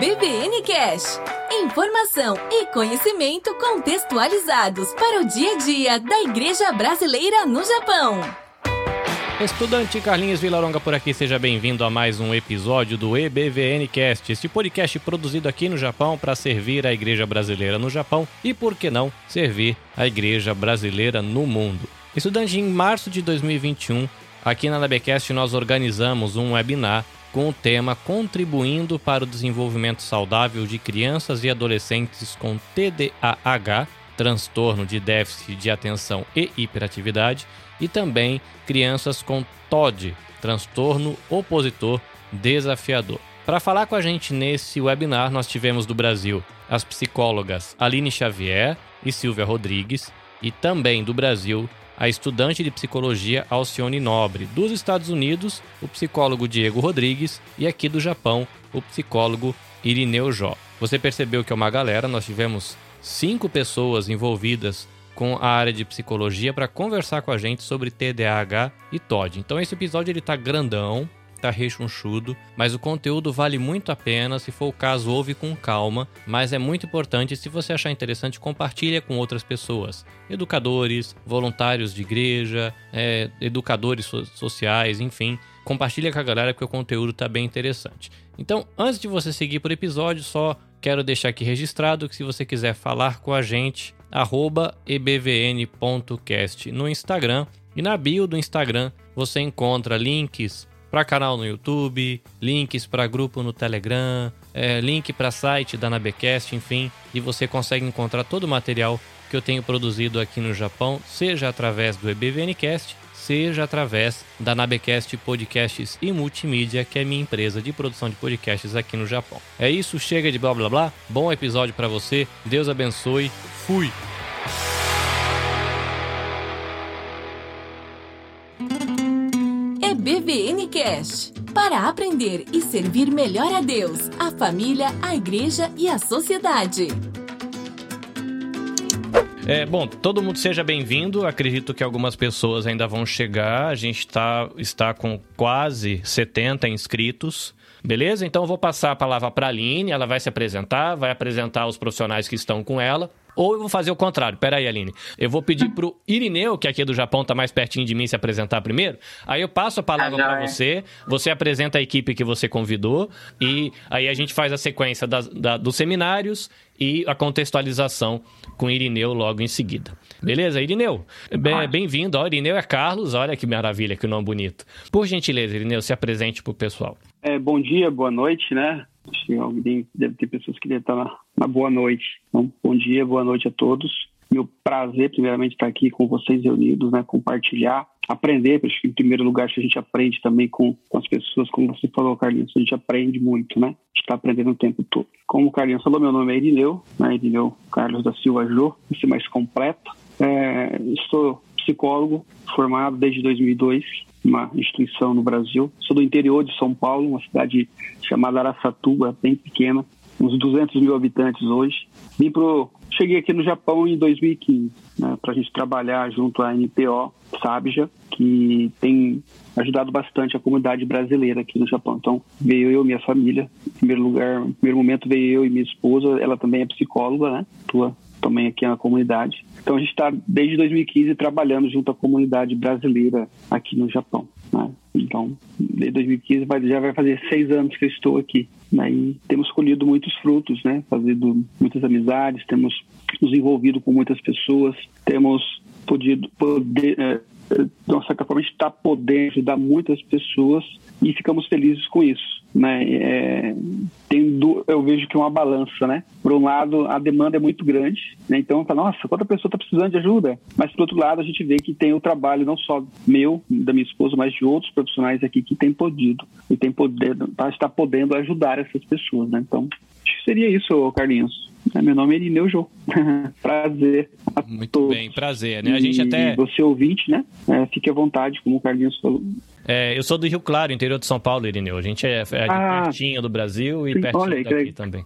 EBVN Cash. Informação e conhecimento contextualizados para o dia a dia da Igreja Brasileira no Japão. Estudante Carlinhos Vilaronga por aqui, seja bem-vindo a mais um episódio do EBVN Cast, este podcast produzido aqui no Japão para servir a Igreja Brasileira no Japão e, por que não, servir a Igreja Brasileira no mundo. Estudante, em março de 2021, aqui na LabCast nós organizamos um webinar com o tema Contribuindo para o Desenvolvimento Saudável de Crianças e Adolescentes com TDAH, transtorno de déficit de atenção e hiperatividade, e também crianças com TOD, transtorno opositor desafiador. Para falar com a gente nesse webinar, nós tivemos do Brasil as psicólogas Aline Xavier e Silvia Rodrigues, e também do Brasil a estudante de psicologia Alcione Nobre, dos Estados Unidos, o psicólogo Diego Rodrigues e aqui do Japão, o psicólogo Irineu Jó. Você percebeu que é uma galera, nós tivemos cinco pessoas envolvidas com a área de psicologia para conversar com a gente sobre TDAH e TOD. Então esse episódio ele tá grandão, tá rechonchudo, mas o conteúdo vale muito a pena. Se for o caso, ouve com calma. Mas é muito importante, se você achar interessante, compartilha com outras pessoas. Educadores, voluntários de igreja, é, educadores so sociais, enfim. Compartilha com a galera porque o conteúdo tá bem interessante. Então, antes de você seguir por episódio, só quero deixar aqui registrado que se você quiser falar com a gente, ebvn.cast no Instagram. E na bio do Instagram você encontra links para canal no YouTube, links para grupo no Telegram, é, link para site da Nabecast, enfim, e você consegue encontrar todo o material que eu tenho produzido aqui no Japão, seja através do EBVNcast, seja através da Nabecast Podcasts e Multimídia, que é minha empresa de produção de podcasts aqui no Japão. É isso, chega de blá blá blá. Bom episódio para você. Deus abençoe. Fui. EBVN Cash para aprender e servir melhor a Deus, a família, a igreja e a sociedade. É, bom, todo mundo seja bem-vindo. Acredito que algumas pessoas ainda vão chegar. A gente tá, está com quase 70 inscritos. Beleza? Então eu vou passar a palavra para a Aline, ela vai se apresentar, vai apresentar os profissionais que estão com ela. Ou eu vou fazer o contrário. Pera aí, Aline. Eu vou pedir pro Irineu, que aqui é do Japão tá mais pertinho de mim, se apresentar primeiro. Aí eu passo a palavra Ah, para é. você, você apresenta a equipe que você convidou e aí a gente faz a sequência das- da- dos seminários e a contextualização com o Irineu logo em seguida. Beleza, Irineu? Be- Bem-vindo. Ó, Irineu é Carlos, olha que maravilha, que nome bonito. Por gentileza, Irineu, se apresente pro pessoal. É, bom dia, boa noite, né? Acho que alguém deve ter pessoas que devem estar na, na boa noite. Então, bom dia, boa noite a todos. Meu prazer, primeiramente, estar aqui com vocês reunidos, né? Compartilhar, aprender. Acho que, em primeiro lugar, que a gente aprende também com, com as pessoas, como você falou, Carlinhos. A gente aprende muito, né? A gente está aprendendo o tempo todo. Como o Carlinhos falou, meu nome é Irineu, né? Irineu Carlos da Silva Jô, esse mais completo. É, estou psicólogo, formado desde 2002, uma instituição no Brasil. Sou do interior de São Paulo, uma cidade chamada Araçatuba, bem pequena, uns 200 mil habitantes hoje. Vim pro, cheguei aqui no Japão em 2015, né, para a gente trabalhar junto à NPO Sabja, que tem ajudado bastante a comunidade brasileira aqui no Japão. Então, veio eu e minha família. Em primeiro lugar, em primeiro momento veio eu e minha esposa, ela também é psicóloga, né? Atua também aqui na comunidade. Então a gente está desde 2015 trabalhando junto à comunidade brasileira aqui no Japão. Né? Então, desde 2015 vai, já vai fazer seis anos que eu estou aqui. Né? E temos colhido muitos frutos, né? Fazendo muitas amizades, temos nos envolvido com muitas pessoas, temos podido poder eh, de uma certa forma, gente está podendo ajudar muitas pessoas e ficamos felizes com isso. Né? É, tem du- eu vejo que é uma balança, né? Por um lado, a demanda é muito grande, né? então fala, nossa, quanta pessoa está precisando de ajuda. Mas, por outro lado, a gente vê que tem o trabalho não só meu, da minha esposa, mas de outros profissionais aqui que têm podido e tem poder, tá, está podendo ajudar essas pessoas. Né? Então, acho que seria isso, Carlinhos. É, Meu nome é Irineu Jô. Prazer a Muito todos. bem, prazer, né? A gente E até. Você ouvinte, né? É, fique à vontade, como o Carlinhos falou. É, eu sou do Rio Claro, interior de São Paulo, Irineu. A gente é, é de Ah. pertinho do Brasil e Sim, pertinho olha que daqui legal. também.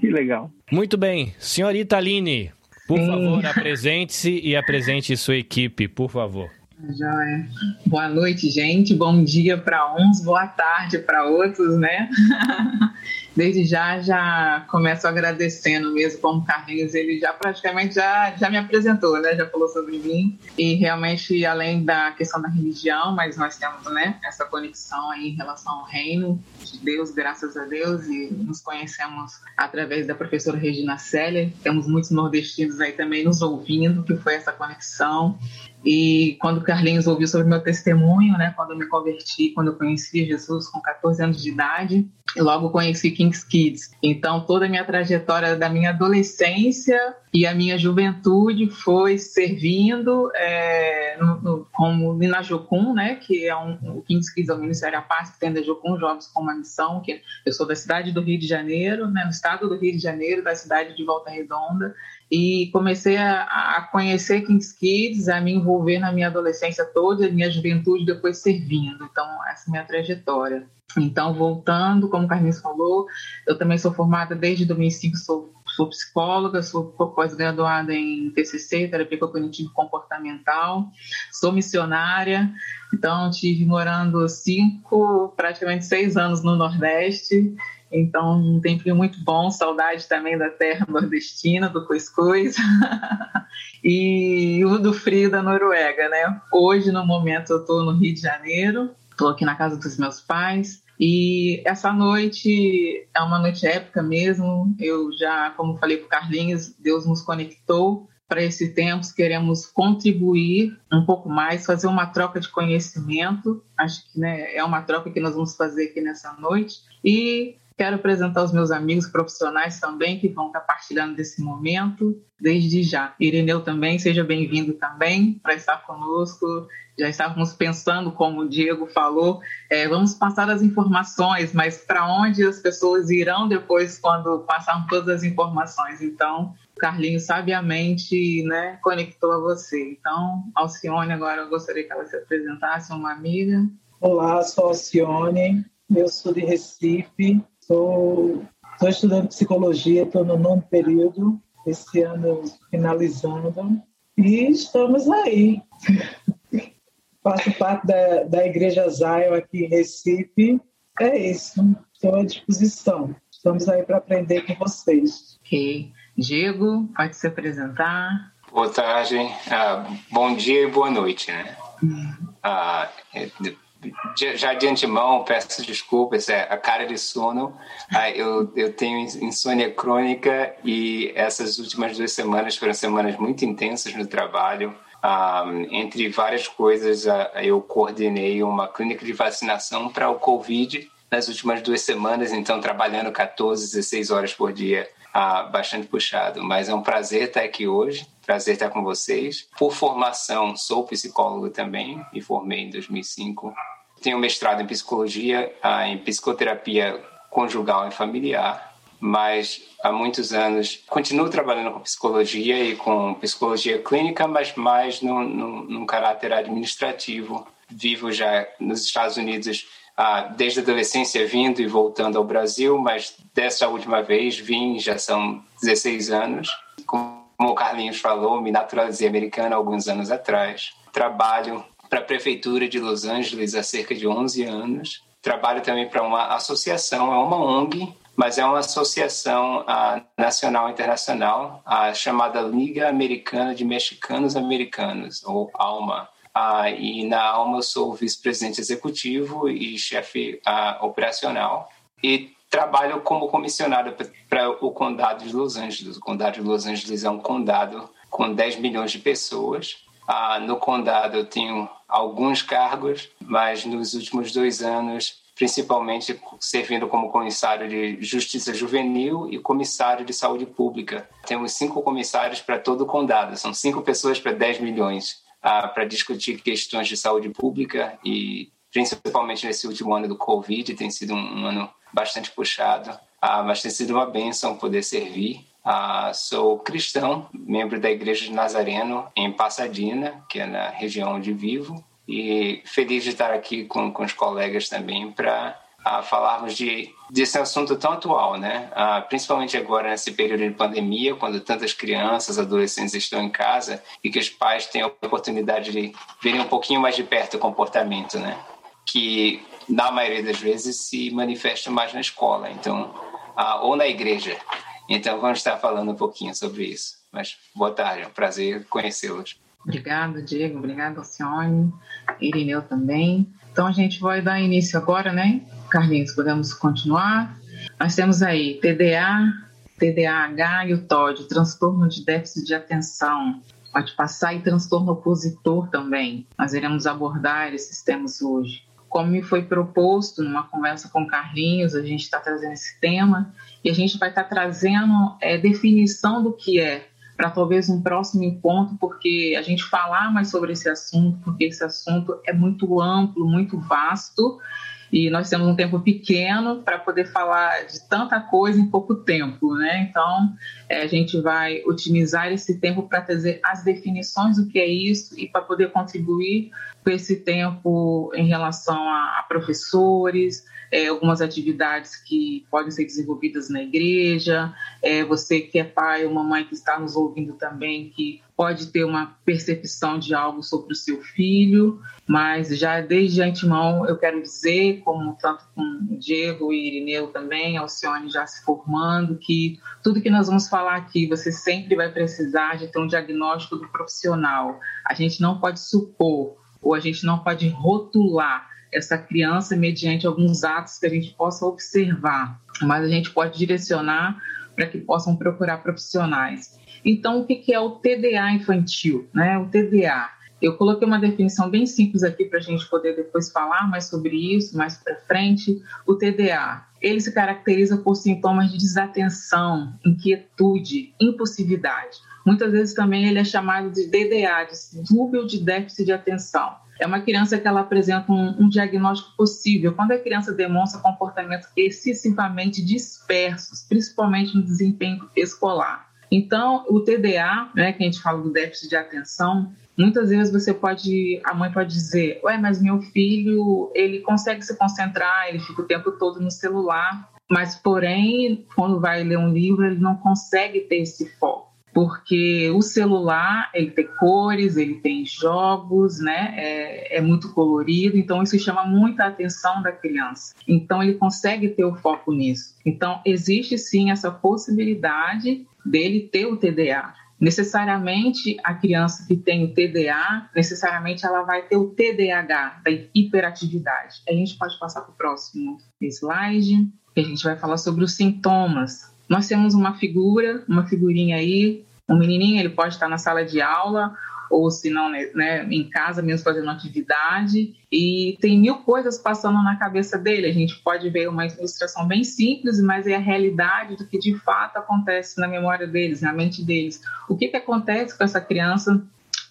Que legal. Muito bem. Senhorita Aline, por favor, apresente-se e apresente sua equipe, por favor. Joia. Boa noite, gente. Bom dia para uns, boa tarde para outros, né? desde já já começo agradecendo mesmo como Carlinhos, ele já praticamente já, já me apresentou, né? Já falou sobre mim e realmente além da questão da religião, mas nós temos, né, essa conexão aí em relação ao reino de Deus, graças a Deus e nos conhecemos através da professora Regina Célia. Temos muitos nordestinos aí também nos ouvindo, que foi essa conexão. E quando o Carlinhos ouviu sobre meu testemunho, né, quando eu me converti, quando eu conheci Jesus com 14 anos de idade, logo conheci Kings Kids. Então, toda a minha trajetória da minha adolescência e a minha juventude foi servindo é, no, no, como Nina Jocum, né, que é um, o Kings Kids é o Ministério à Paz, que tem da Jocum Jovens com uma missão, que eu sou da cidade do Rio de Janeiro, né, no estado do Rio de Janeiro, da cidade de Volta Redonda, e comecei a, a, conhecer Kings Kids, a me envolver na minha adolescência toda, a minha juventude depois servindo. Então, essa é a minha trajetória. Então, voltando, como o Carlinhos falou, eu também sou formada desde 2005, sou, sou psicóloga, sou pós-graduada em TCC, Terapia Cognitivo Comportamental, sou missionária, então tive morando cinco, praticamente seis anos no Nordeste, então, um tempinho muito bom, saudade também da terra nordestina, do cuscuz, e o do frio da Noruega, né? Hoje, no momento, eu estou no Rio de Janeiro, estou aqui na casa dos meus pais, e essa noite é uma noite épica mesmo. Eu já, como falei para o Carlinhos, Deus nos conectou para esse tempo, queremos contribuir um pouco mais, fazer uma troca de conhecimento. Acho que né, é uma troca que nós vamos fazer aqui nessa noite. E Quero apresentar os meus amigos profissionais também que vão estar partilhando desse momento desde já. Irineu também, seja bem-vindo também para estar conosco. Já estávamos pensando, como o Diego falou, é, vamos passar as informações, mas para onde as pessoas irão depois quando passarem todas as informações? Então, Carlinhos sabiamente né, conectou a você. Então, Alcione, agora eu gostaria que ela se apresentasse, uma amiga. Olá, sou Alcione, eu sou de Recife, Estou estudando psicologia, estou no nono período, esse ano finalizando, e estamos aí. Faço parte da, da Igreja Zion aqui em Recife. É isso, estou à disposição. Estamos aí para aprender com vocês. Ok. Diego, pode se apresentar. Boa tarde, uh, bom dia e boa noite. Né? Uh, já de antemão, peço desculpas, é a cara de sono. Ah, eu, eu tenho insônia crônica e essas últimas duas semanas foram semanas muito intensas no trabalho. Um, ah, entre várias coisas, uh, eu coordenei uma clínica de vacinação para o Covid nas últimas duas semanas, então trabalhando 14, 16 horas por dia, uh, bastante puxado. Mas é um prazer estar aqui hoje, prazer estar com vocês. Por formação, sou psicólogo também, me formei em 2005 tenho mestrado em psicologia, ah, em psicoterapia conjugal e familiar, mas há muitos anos continuo trabalhando com psicologia e com psicologia clínica, mas mais num, num, caráter administrativo. Vivo já nos Estados Unidos ah, desde a adolescência, vindo e voltando ao Brasil, mas dessa última vez vim, já são 16 anos. Como o Carlinhos falou, me naturalizei americana alguns anos atrás. Trabalho para a Prefeitura de Los Angeles há cerca de 11 anos. Trabalho também para uma associação, é uma ONG, mas é uma associação uh, nacional e internacional, uh, chamada Liga Americana de Mexicanos Americanos, ou ALMA. Uh, e na ALMA eu sou vice-presidente executivo e chefe operacional. E trabalho como comissionado para o Condado de Los Angeles. O Condado de Los Angeles é um condado com 10 milhões de pessoas. no condado eu tenho alguns cargos, mas nos últimos dois anos, principalmente servindo como comissário de Justiça Juvenil e comissário de Saúde Pública. Temos cinco comissários para todo o condado, são cinco pessoas para 10 milhões para discutir questões de saúde pública e principalmente nesse último ano do Covid, tem sido um ano bastante puxado, ah, mas tem sido uma bênção poder servir. Ah, sou cristão, membro da Igreja de Nazareno em Pasadena, que é na região onde vivo, e feliz de estar aqui com, com os colegas também para ah, falarmos de desse assunto tão atual, né? Ah, principalmente agora nesse período de pandemia, quando tantas crianças, adolescentes estão em casa e que os pais têm a oportunidade de verem um pouquinho mais de perto o comportamento, né? Que na maioria das vezes se manifesta mais na escola. Então, uh, ou na igreja. Então, vamos estar falando um pouquinho sobre isso. Mas boa tarde, é um prazer conhecê-los. Obrigada, Diego. Obrigada, Alcione. Irineu também. Então, a gente vai dar início agora, né? Carlinhos, podemos continuar? Nós temos aí TDA, TDAH e o TOD, transtorno de déficit de atenção. Pode passar e transtorno opositor também. Nós iremos abordar esses temas hoje. Como me foi proposto numa conversa com Carlinhos, a gente está trazendo esse tema e a gente vai estar tá trazendo é, definição do que é para talvez um próximo encontro, porque a gente falar mais sobre esse assunto, porque esse assunto é muito amplo, muito vasto, e nós temos um tempo pequeno para poder falar de tanta coisa em pouco tempo, né? Então, é, a gente vai otimizar esse tempo para trazer as definições do que é isso e para poder contribuir com esse tempo em relação a, a professores, é, algumas atividades que podem ser desenvolvidas na igreja, é, você que é pai ou mamãe que está nos ouvindo também, que pode ter uma percepção de algo sobre o seu filho, mas já desde antemão eu quero dizer, como tanto com o Diego e Irineu também, Alcione já se formando, que tudo que nós vamos falar aqui, você sempre vai precisar de ter um diagnóstico do profissional. A gente não pode supor ou a gente não pode rotular essa criança mediante alguns atos que a gente possa observar, mas a gente pode direcionar para que possam procurar profissionais. Então, o que é o TDA infantil? Né? O TDA. Eu coloquei uma definição bem simples aqui para a gente poder depois falar mais sobre isso, mais para frente. O TDA, ele se caracteriza por sintomas de desatenção, inquietude, impulsividade. Muitas vezes também ele é chamado de DDA, de dúvida de déficit de atenção é uma criança que ela apresenta um, um, diagnóstico possível quando a criança demonstra comportamentos excessivamente dispersos, principalmente no desempenho escolar. Então, o TDA, né, que a gente fala do déficit de atenção, muitas vezes você pode, a mãe pode dizer, ué, mas meu filho, ele consegue se concentrar, ele fica o tempo todo no celular, mas porém, quando vai ler um livro, ele não consegue ter esse foco porque o celular ele tem cores, ele tem jogos, né? É, é, muito colorido, então isso chama muita atenção da criança. Então ele consegue ter o foco nisso. Então existe sim essa possibilidade dele ter o TDA. Necessariamente a criança que tem o TDA, necessariamente ela vai ter o TDAH, da hiperatividade. A gente pode passar para o próximo slide, que a gente vai falar sobre os sintomas nós temos uma figura, uma figurinha aí, um menininho, ele pode estar na sala de aula ou se não, né, né, em casa mesmo fazendo atividade, e tem mil coisas passando na cabeça dele. A gente pode ver uma ilustração bem simples, mas é a realidade do que de fato acontece na memória deles, na mente deles. O que, que acontece com essa criança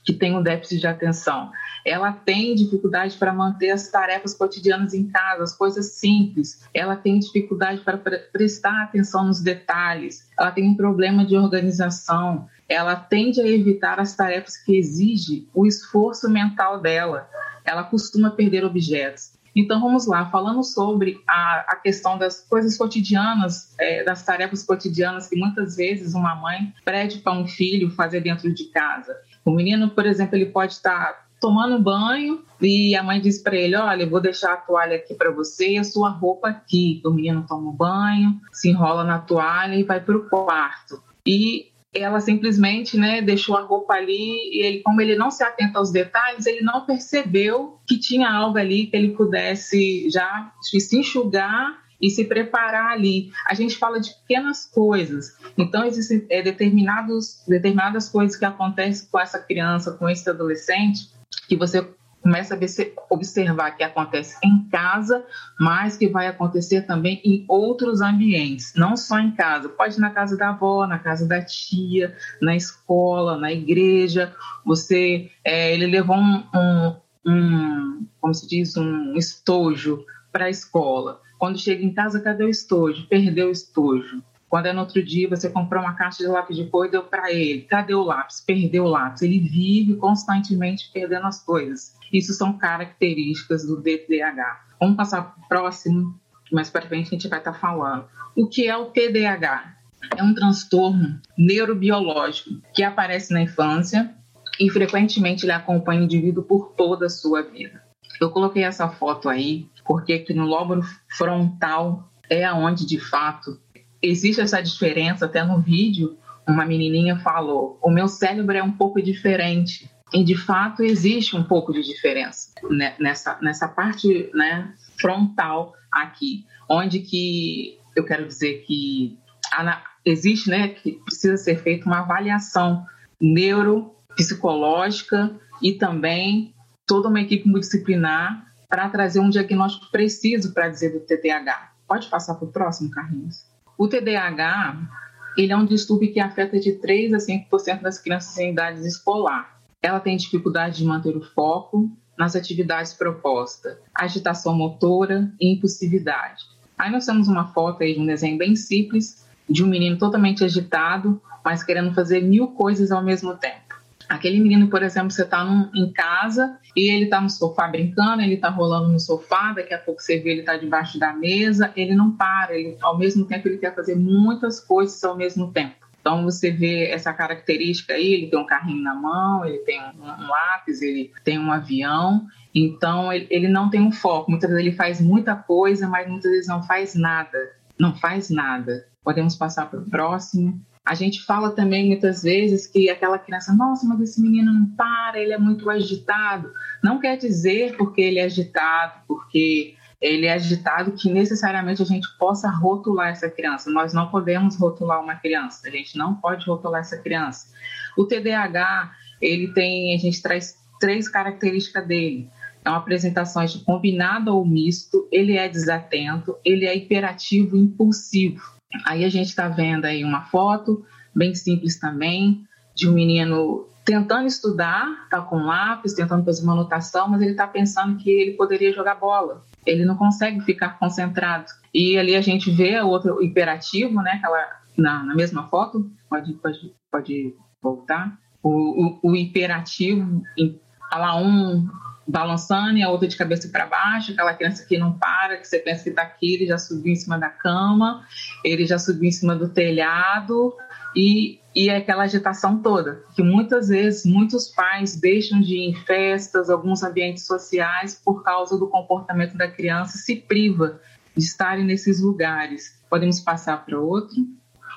que tem um déficit de atenção? Ela tem dificuldade para manter as tarefas cotidianas em casa, as coisas simples, ela tem dificuldade para prestar atenção nos detalhes, ela tem um problema de organização, ela tende a evitar as tarefas que exigem o esforço mental dela, ela costuma perder objetos. Então vamos lá, falando sobre a, a questão das coisas cotidianas, é, das tarefas cotidianas que muitas vezes uma mãe pede para um filho fazer dentro de casa. O menino, por exemplo, ele pode estar tomando banho e a mãe diz para ele: Olha, vou deixar a toalha aqui para você a sua roupa aqui. O menino toma o banho, se enrola na toalha e vai para o quarto. E ela simplesmente né, deixou a roupa ali e ele, como ele não se atenta aos detalhes, ele não percebeu que tinha algo ali que ele pudesse já se enxugar e se preparar ali. A gente fala de pequenas coisas. Então, existem é, determinados, determinadas coisas que acontecem com essa criança, com esse adolescente, que você começa a observar que acontece em casa, mas que vai acontecer também em outros ambientes, não só em casa. Pode ir na casa da avó, na casa da tia, na escola, na igreja. Você, é, ele levou um, um, um, como se diz, um estojo para a escola. Quando chega em casa, cadê o estojo? Perdeu o estojo. Quando é no outro dia, você comprou uma caixa de lápis de cor e deu para ele. Cadê o lápis? Perdeu o lápis. Ele vive constantemente perdendo as coisas. Isso são características do DTH. Vamos passar para o próximo, mais para frente a gente vai estar tá falando. O que é o TDAH? É um transtorno neurobiológico que aparece na infância e frequentemente ele acompanha o indivíduo por toda a sua vida. Eu coloquei essa foto aí porque aqui no lóbulo frontal é aonde de fato existe essa diferença, até no vídeo, uma menininha falou: o meu cérebro é um pouco diferente. E de fato existe um pouco de diferença nessa, nessa parte né, frontal aqui, onde que eu quero dizer que existe, né, que precisa ser feita uma avaliação neuropsicológica e também toda uma equipe multidisciplinar para trazer um diagnóstico preciso para dizer do TDAH. Pode passar para o próximo, Carlinhos? O TDAH ele é um distúrbio que afeta de 3 a 5% das crianças em idade escolar. Ela tem dificuldade de manter o foco nas atividades propostas, agitação motora e impulsividade. Aí nós temos uma foto aí de um desenho bem simples de um menino totalmente agitado, mas querendo fazer mil coisas ao mesmo tempo. Aquele menino, por exemplo, você está em casa e ele está no sofá brincando, ele está rolando no sofá, daqui a pouco você vê ele está debaixo da mesa, ele não para, ele, ao mesmo tempo ele quer fazer muitas coisas ao mesmo tempo. Então você vê essa característica aí, ele tem um carrinho na mão, ele tem um, um lápis, ele tem um avião, então ele, ele não tem um foco. Muitas vezes ele faz muita coisa, mas muitas vezes não faz nada. Não faz nada. Podemos passar para o próximo. A gente fala também muitas vezes que aquela criança, nossa, mas esse menino não para, ele é muito agitado. Não quer dizer porque ele é agitado, porque ele é agitado que necessariamente a gente possa rotular essa criança. Nós não podemos rotular uma criança, a gente não pode rotular essa criança. O TDAH, ele tem, a gente traz três características dele. Uma apresentação de combinado ou misto, ele é desatento, ele é hiperativo impulsivo. Aí a gente está vendo aí uma foto, bem simples também, de um menino tentando estudar, está com lápis, tentando fazer uma anotação, mas ele está pensando que ele poderia jogar bola. Ele não consegue ficar concentrado. E ali a gente vê o outro hiperativo, né? Aquela, na, na mesma foto, pode, pode, pode voltar. O, o, o hiperativo, lá um balançando e a outra de cabeça para baixo, aquela criança que não para, que você pensa que está aqui, ele já subiu em cima da cama, ele já subiu em cima do telhado e, e aquela agitação toda, que muitas vezes muitos pais deixam de ir em festas, alguns ambientes sociais por causa do comportamento da criança, se priva de estarem nesses lugares. Podemos passar para outro.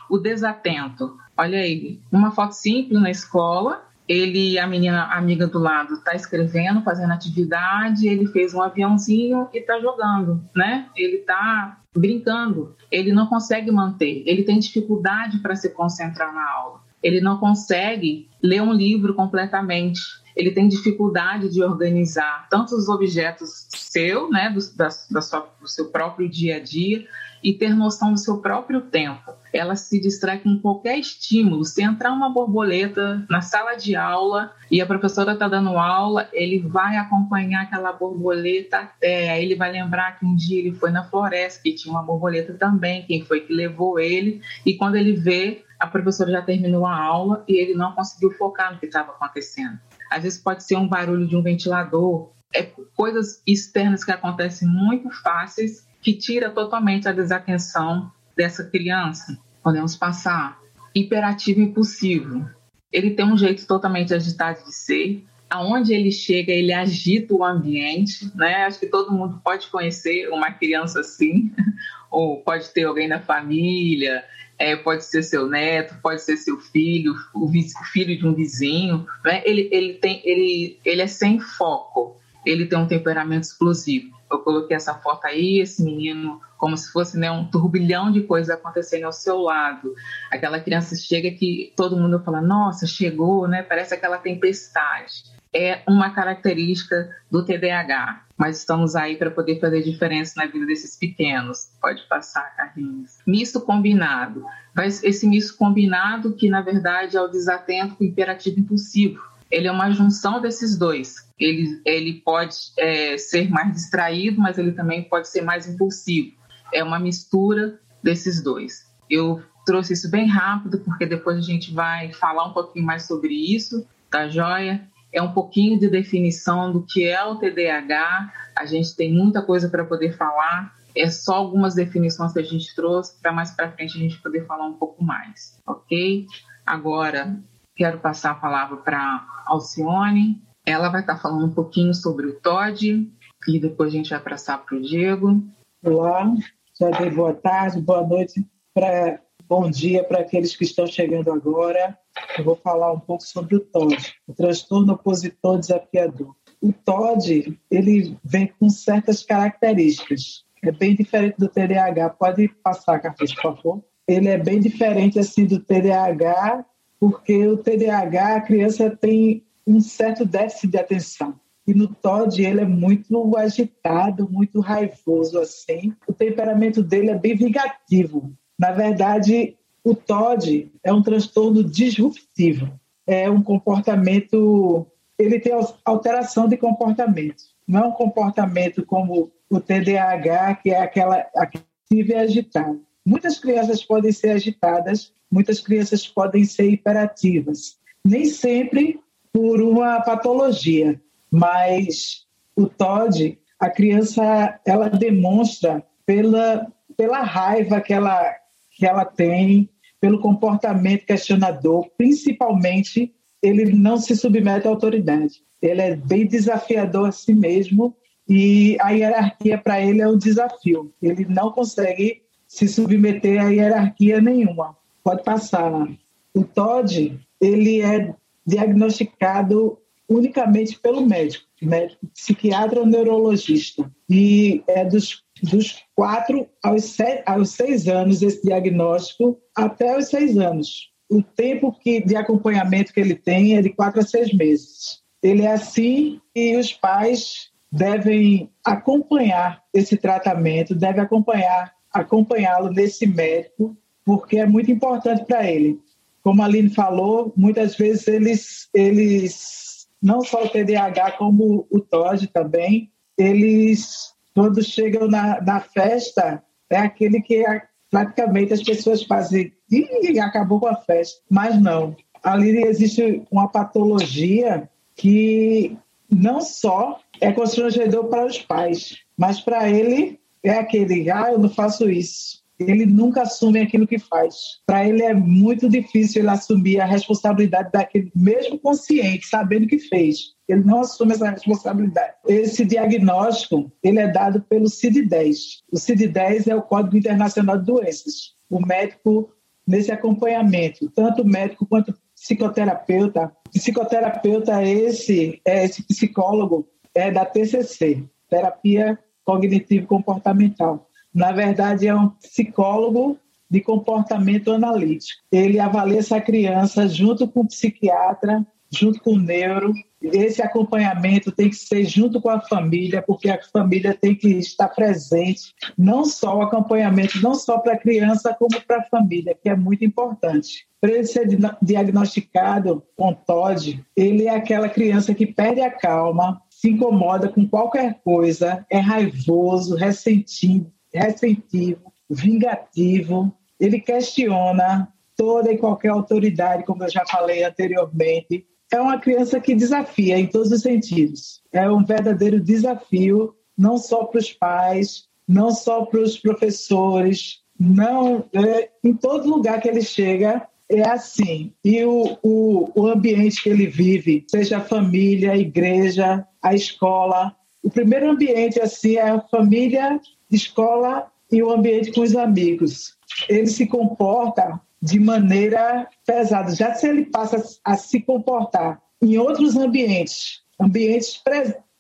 O desatento. Olha aí, uma foto simples na escola, ele, a menina amiga do lado, está escrevendo, fazendo atividade, ele fez um aviãozinho e está jogando, né? Ele está brincando. Ele não consegue manter, ele tem dificuldade para se concentrar na aula. Ele não consegue ler um livro completamente. Ele tem dificuldade de organizar tanto os objetos seu, né, do, da, da sua, do seu próprio dia a dia, e ter noção do seu próprio tempo. Ela se distrai com qualquer estímulo. Se entrar uma borboleta na sala de aula e a professora está dando aula, ele vai acompanhar aquela borboleta até. Aí ele vai lembrar que um dia ele foi na floresta e tinha uma borboleta também, quem foi que levou ele. E quando ele vê, a professora já terminou a aula e ele não conseguiu focar no que estava acontecendo. Às vezes pode ser um barulho de um ventilador, é coisas externas que acontecem muito fáceis que tira totalmente a desatenção dessa criança. Podemos passar. Hiperativo impulsivo. Ele tem um jeito totalmente agitado de ser. Aonde ele chega, ele agita o ambiente, né? Acho que todo mundo pode conhecer uma criança assim, ou pode ter alguém na família, é, pode ser seu neto, pode ser seu filho, o, filho de um vizinho, né? Ele, ele, tem, ele, ele é sem foco, ele tem um temperamento explosivo eu coloquei essa foto aí, esse menino, como se fosse né, um turbilhão de coisas acontecendo ao seu lado. Aquela criança chega que todo mundo fala, nossa, chegou, né? Parece aquela tempestade. É uma característica do TDAH, mas estamos aí para poder fazer diferença na vida desses pequenos. Pode passar, Carlinhos. Misto combinado. Mas esse misto combinado que, na verdade, é o desatento com o imperativo impulsivo ele é uma junção desses dois. Ele, ele pode é, ser mais distraído, mas ele também pode ser mais impulsivo. É uma mistura desses dois. Eu trouxe isso bem rápido, porque depois a gente vai falar um pouquinho mais sobre isso, tá joia? É um pouquinho de definição do que é o TDAH. A gente tem muita coisa para poder falar. É só algumas definições que a gente trouxe para mais para frente a gente poder falar um pouco mais, ok? Agora, quero passar a palavra para Alcione. Ela vai estar falando um pouquinho sobre o Todd e depois a gente vai passar para o Diego. Olá, já dei boa tarde, boa noite Pra, bom dia para aqueles que estão chegando agora. Eu vou falar um pouco sobre o TOD, o transtorno opositor desafiador. O TOD, ele vem com certas características. É bem diferente do TDAH. Pode passar, Carlos, por favor. Ele é bem diferente assim do TDAH, porque o TDAH a criança tem um certo déficit de atenção. E no Todd ele é muito agitado, muito raivoso assim. O temperamento dele é bem vingativo. Na verdade, o Todd é um transtorno disruptivo. É um comportamento, ele tem alteração de comportamento. Não é um comportamento como o TDAH, que é aquela ativo e agitado. Muitas crianças podem ser agitadas, muitas crianças podem ser hiperativas. Nem sempre por uma patologia, mas o TOD, a criança, ela demonstra pela, pela raiva que ela, que ela tem, pelo comportamento questionador, principalmente ele não se submete à autoridade. Ele é bem desafiador a si mesmo e a hierarquia para ele é um desafio. Ele não consegue se submeter a hierarquia nenhuma. Pode passar. O TOD, ele é diagnosticado unicamente pelo médico, médico psiquiatra ou neurologista. E é dos, dos quatro aos, sete, aos seis anos esse diagnóstico, até os seis anos. O tempo que, de acompanhamento que ele tem é de quatro a seis meses. Ele é assim e os pais devem acompanhar esse tratamento, devem acompanhar acompanhá-lo nesse médico, porque é muito importante para ele como a Aline falou, muitas vezes eles, eles não só o TDAH, como o TOD também, eles, quando chegam na, na festa, é aquele que praticamente as pessoas fazem, e acabou com a festa. Mas não. Ali existe uma patologia que não só é constrangedor para os pais, mas para ele é aquele, ah, eu não faço isso ele nunca assume aquilo que faz. Para ele é muito difícil ele assumir a responsabilidade daquele, mesmo consciente, sabendo que fez. Ele não assume essa responsabilidade. Esse diagnóstico ele é dado pelo CID-10. O CID-10 é o Código Internacional de Doenças. O médico nesse acompanhamento, tanto médico quanto psicoterapeuta. Psicoterapeuta é esse, é esse psicólogo é da TCC, Terapia Cognitivo Comportamental na verdade, é um psicólogo de comportamento analítico. Ele avalia essa criança junto com o psiquiatra, junto com o neuro. Esse acompanhamento tem que ser junto com a família, porque a família tem que estar presente, não só o acompanhamento, não só para a criança, como para a família, que é muito importante. Para ele ser diagnosticado com TOD, ele é aquela criança que perde a calma, se incomoda com qualquer coisa, é raivoso, ressentido, ressentivo, vingativo, ele questiona toda e qualquer autoridade, como eu já falei anteriormente. É uma criança que desafia em todos os sentidos. É um verdadeiro desafio, não só para os pais, não só para os professores, não é, em todo lugar que ele chega é assim. E o, o, o ambiente que ele vive, seja família, igreja, a escola, o primeiro ambiente assim é a família escola e o ambiente com os amigos. Ele se comporta de maneira pesada. Já se ele passa a se comportar em outros ambientes, ambientes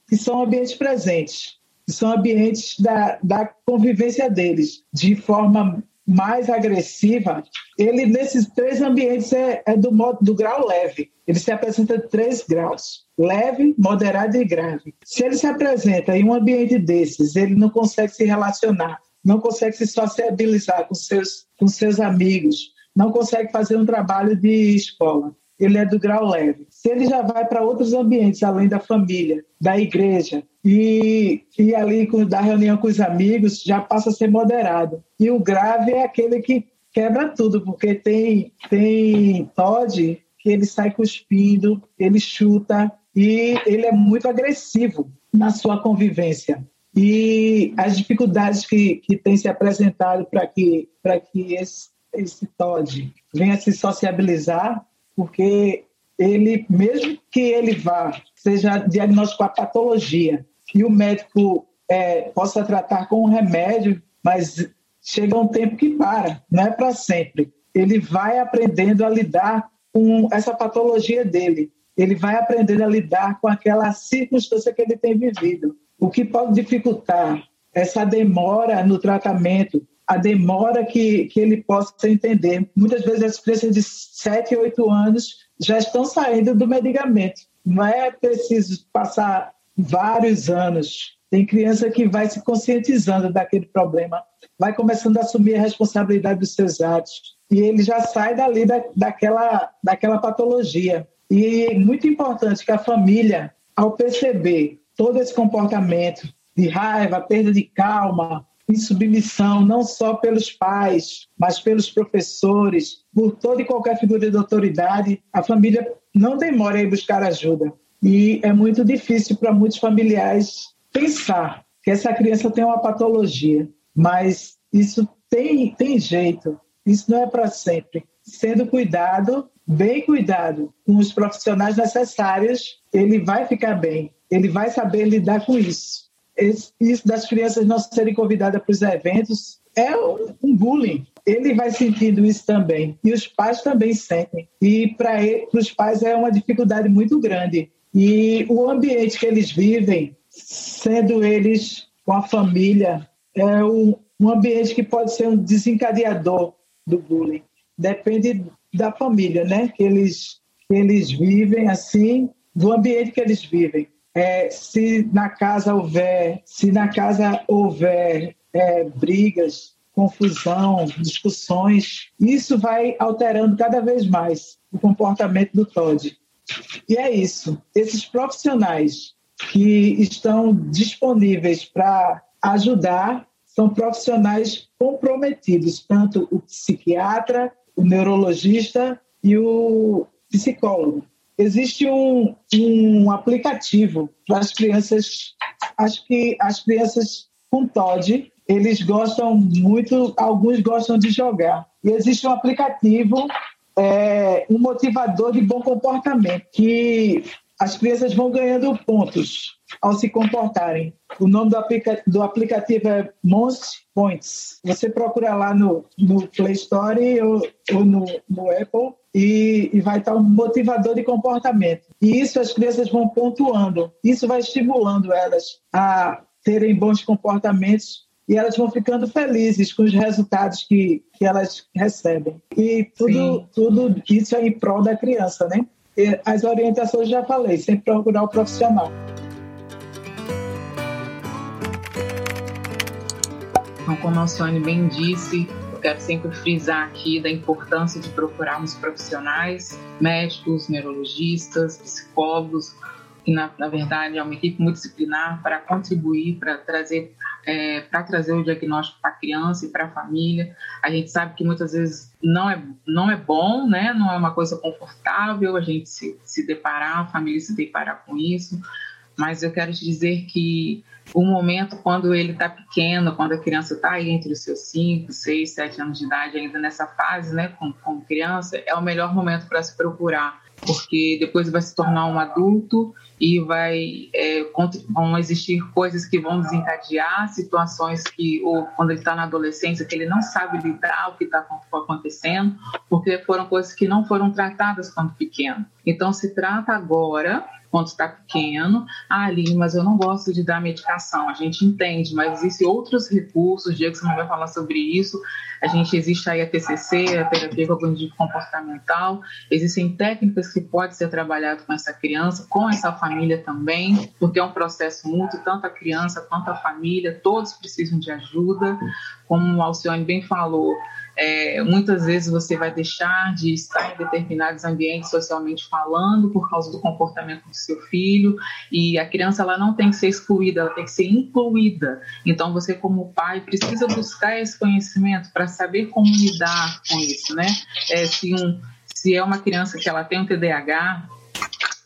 que são ambientes presentes, que são ambientes da, da convivência deles, de forma mais agressiva, ele nesses três ambientes é, é, do modo do grau leve. Ele se apresenta três graus: leve, moderado e grave. Se ele se apresenta em um ambiente desses, ele não consegue se relacionar, não consegue se sociabilizar com seus com seus amigos, não consegue fazer um trabalho de escola. Ele é do grau leve. Se ele já vai para outros ambientes, além da família, da igreja, e, e ali da reunião com os amigos já passa a ser moderado. E o grave é aquele que quebra tudo, porque tem, tem Todd que ele sai cuspindo, ele chuta e ele é muito agressivo na sua convivência. E as dificuldades que, que têm se apresentado para que, que esse, esse Todd venha se sociabilizar, porque ele, mesmo que ele vá, seja diagnóstico a patologia, e o médico é, possa tratar com um remédio, mas chega um tempo que para, não é para sempre. Ele vai aprendendo a lidar com essa patologia dele. Ele vai aprendendo a lidar com aquela circunstância que ele tem vivido. O que pode dificultar essa demora no tratamento, a demora que, que ele possa entender. Muitas vezes as crianças de 7, 8 anos já estão saindo do medicamento. Não é preciso passar vários anos. Tem criança que vai se conscientizando daquele problema, vai começando a assumir a responsabilidade dos seus atos e ele já sai dali da, daquela, daquela patologia. E muito importante que a família, ao perceber todo esse comportamento de raiva, perda de calma, insubmissão, não só pelos pais, mas pelos professores, por toda e qualquer figura de autoridade, a família não demora em buscar ajuda. E é muito difícil para muitos familiares pensar que essa criança tem uma patologia, mas isso tem, tem jeito, isso não é para sempre. Sendo cuidado, bem cuidado, com os profissionais necessários, ele vai ficar bem, ele vai saber lidar com isso. Isso das crianças não serem convidadas para os eventos é um bullying. Ele vai sentindo isso também. E os pais também sentem. E para os pais é uma dificuldade muito grande. E o ambiente que eles vivem, sendo eles com a família, é um, um ambiente que pode ser um desencadeador do bullying. Depende da família, né? Que eles, que eles vivem assim, do ambiente que eles vivem. É, se na casa houver, se na casa houver é, brigas, confusão, discussões, isso vai alterando cada vez mais o comportamento do Todd. E é isso. Esses profissionais que estão disponíveis para ajudar são profissionais comprometidos, tanto o psiquiatra, o neurologista e o psicólogo. Existe um, um aplicativo para as crianças, acho que as crianças com TOD, eles gostam muito, alguns gostam de jogar. E existe um aplicativo é, um motivador de bom comportamento, que as crianças vão ganhando pontos ao se comportarem. O nome do, aplica do aplicativo é Most Points. Você procura lá no, no Play Store ou, ou no, no, Apple e, e vai estar um motivador de comportamento. E isso as crianças vão pontuando. Isso vai estimulando elas a terem bons comportamentos e elas vão ficando felizes com os resultados que, que elas recebem. E tudo, tudo isso é em prol da criança, né? E as orientações já falei, sempre procurar o profissional. Então, como a Alcione bem disse, quero sempre frisar aqui da importância de procurarmos profissionais, médicos, neurologistas, psicólogos, que na, na verdade é uma equipe multidisciplinar para contribuir, para trazer é, para trazer o diagnóstico para a criança e para a família. A gente sabe que muitas vezes não é, não é bom, né? não é uma coisa confortável a gente se, se deparar, a família se deparar com isso, mas eu quero te dizer que o momento quando ele está pequeno, quando a criança está entre os seus 5, 6, 7 anos de idade, ainda nessa fase, né, como, como criança, é o melhor momento para se procurar, porque depois vai se tornar um adulto e vai é, vão existir coisas que vão desencadear situações que ou quando ele está na adolescência que ele não sabe lidar o que está acontecendo porque foram coisas que não foram tratadas quando pequeno. Então se trata agora quando está pequeno, ah, Aline, mas eu não gosto de dar medicação. A gente entende, mas existem outros recursos, Diego, você não vai falar sobre isso. A gente existe aí a TCC, a terapia cognitivo comportamental. Existem técnicas que podem ser trabalhadas com essa criança, com essa família também, porque é um processo mútuo, tanto a criança quanto a família, todos precisam de ajuda. Como o Alcione bem falou, é, muitas vezes você vai deixar de estar em determinados ambientes socialmente falando por causa do comportamento do seu filho e a criança ela não tem que ser excluída, ela tem que ser incluída. Então você como pai precisa buscar esse conhecimento para saber como lidar com isso, né? É, se, um, se é uma criança que ela tem um TDAH,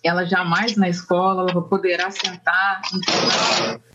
ela jamais na escola ela poderá sentar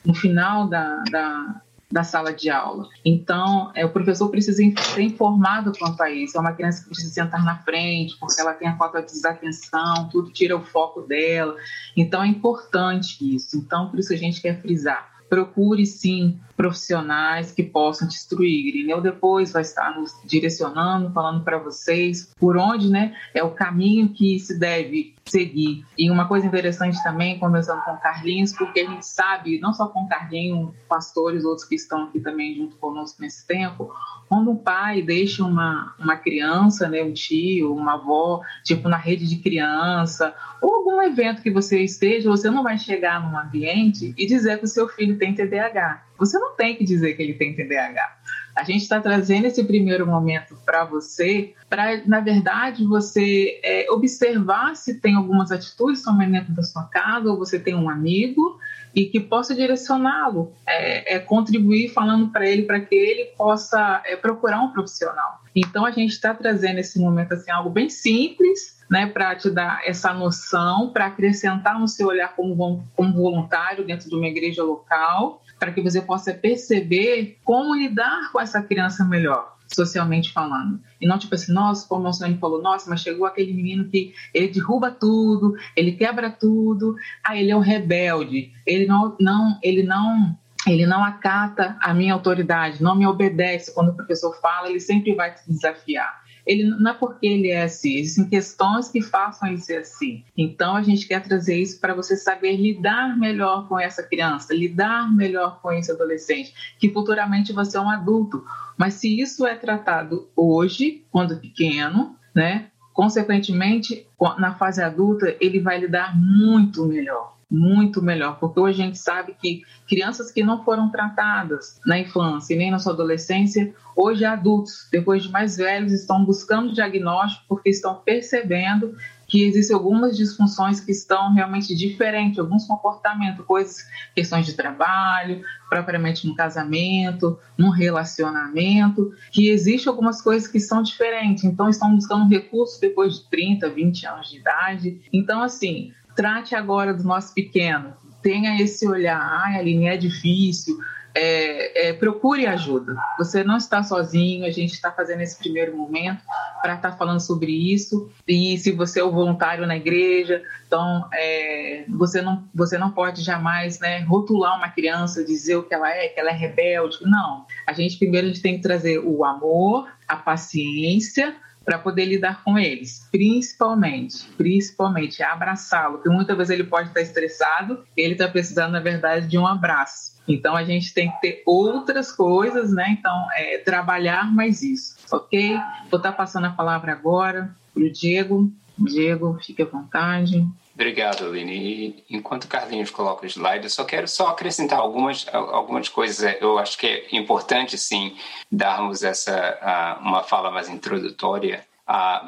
no final, da, da da sala de aula. Então, é, o professor precisa ser informado quanto a isso. É uma criança que precisa sentar na frente, porque ela tem a falta de desatenção, tudo tira o foco dela. Então, é importante isso. Então, por isso a gente quer frisar. Procure sim profissionais que possam te instruir. Irineu depois vai estar nos direcionando, falando para vocês por onde né, é o caminho que se deve seguir. E uma coisa interessante também, conversando com o Carlinhos, porque a gente sabe, não só com o Carlinhos, pastores, outros que estão aqui também junto conosco nesse tempo, quando um pai deixa uma, uma criança, né, um tio, uma avó, tipo na rede de criança, ou algum evento que você esteja, você não vai chegar num ambiente e dizer que o seu filho tem TDAH. Você não tem que dizer que ele tem TDAH. A gente está trazendo esse primeiro momento para você, para, na verdade, você é, observar se tem algumas atitudes também dentro da sua casa, ou você tem um amigo e que possa direcioná-lo, é, é, contribuir falando para ele para que ele possa é, procurar um profissional. Então a gente está trazendo esse momento assim algo bem simples, né, para te dar essa noção, para acrescentar no seu olhar como, como voluntário dentro de uma igreja local, para que você possa perceber como lidar com essa criança melhor socialmente falando. E não tipo assim, nossa, como o Alcione falou, nossa, mas chegou aquele menino que ele derruba tudo, ele quebra tudo, ah, ele é um rebelde, ele não, não, ele não ele não acata a minha autoridade, não me obedece. Quando o professor fala, ele sempre vai te desafiar ele não é porque ele é assim, existem questões que façam ele ser assim. Então a gente quer trazer isso para você saber lidar melhor com essa criança, lidar melhor com esse adolescente, que futuramente você é um adulto. Mas se isso é tratado hoje, quando pequeno, né? Consequentemente, na fase adulta, ele vai lidar muito melhor muito melhor, porque hoje a gente sabe que crianças que não foram tratadas na infância e nem na sua adolescência, hoje adultos, depois de mais velhos, estão buscando diagnóstico porque estão percebendo que existem algumas disfunções que estão realmente diferentes, alguns comportamentos, coisas, questões de trabalho, propriamente no casamento, no relacionamento, que existem algumas coisas que são diferentes, então estão buscando recursos depois de 30, 20 anos de idade. Então, assim, trate agora do nosso pequeno, tenha esse olhar, ai, Aline, é difícil, é, é, procure ajuda. Você não está sozinho, a gente está fazendo esse primeiro momento para estar tá falando sobre isso. E se você é o voluntário na igreja, então é, você, não, você não pode jamais né, rotular uma criança, dizer o que ela é, que ela é rebelde. Não. A gente primeiro a gente tem que trazer o amor, a paciência, para poder lidar com eles, principalmente, principalmente abraçá-lo, porque muitas vezes ele pode estar estressado, ele está precisando na verdade de um abraço. Então a gente tem que ter outras coisas, né? Então é, trabalhar mais isso, ok? Vou estar tá passando a palavra agora para o Diego. Diego, fique à vontade. Obrigado, Aline. E enquanto o Carlinhos coloca o slide, eu só quero só acrescentar algumas, algumas coisas. Eu acho que é importante, sim, darmos essa uma fala mais introdutória,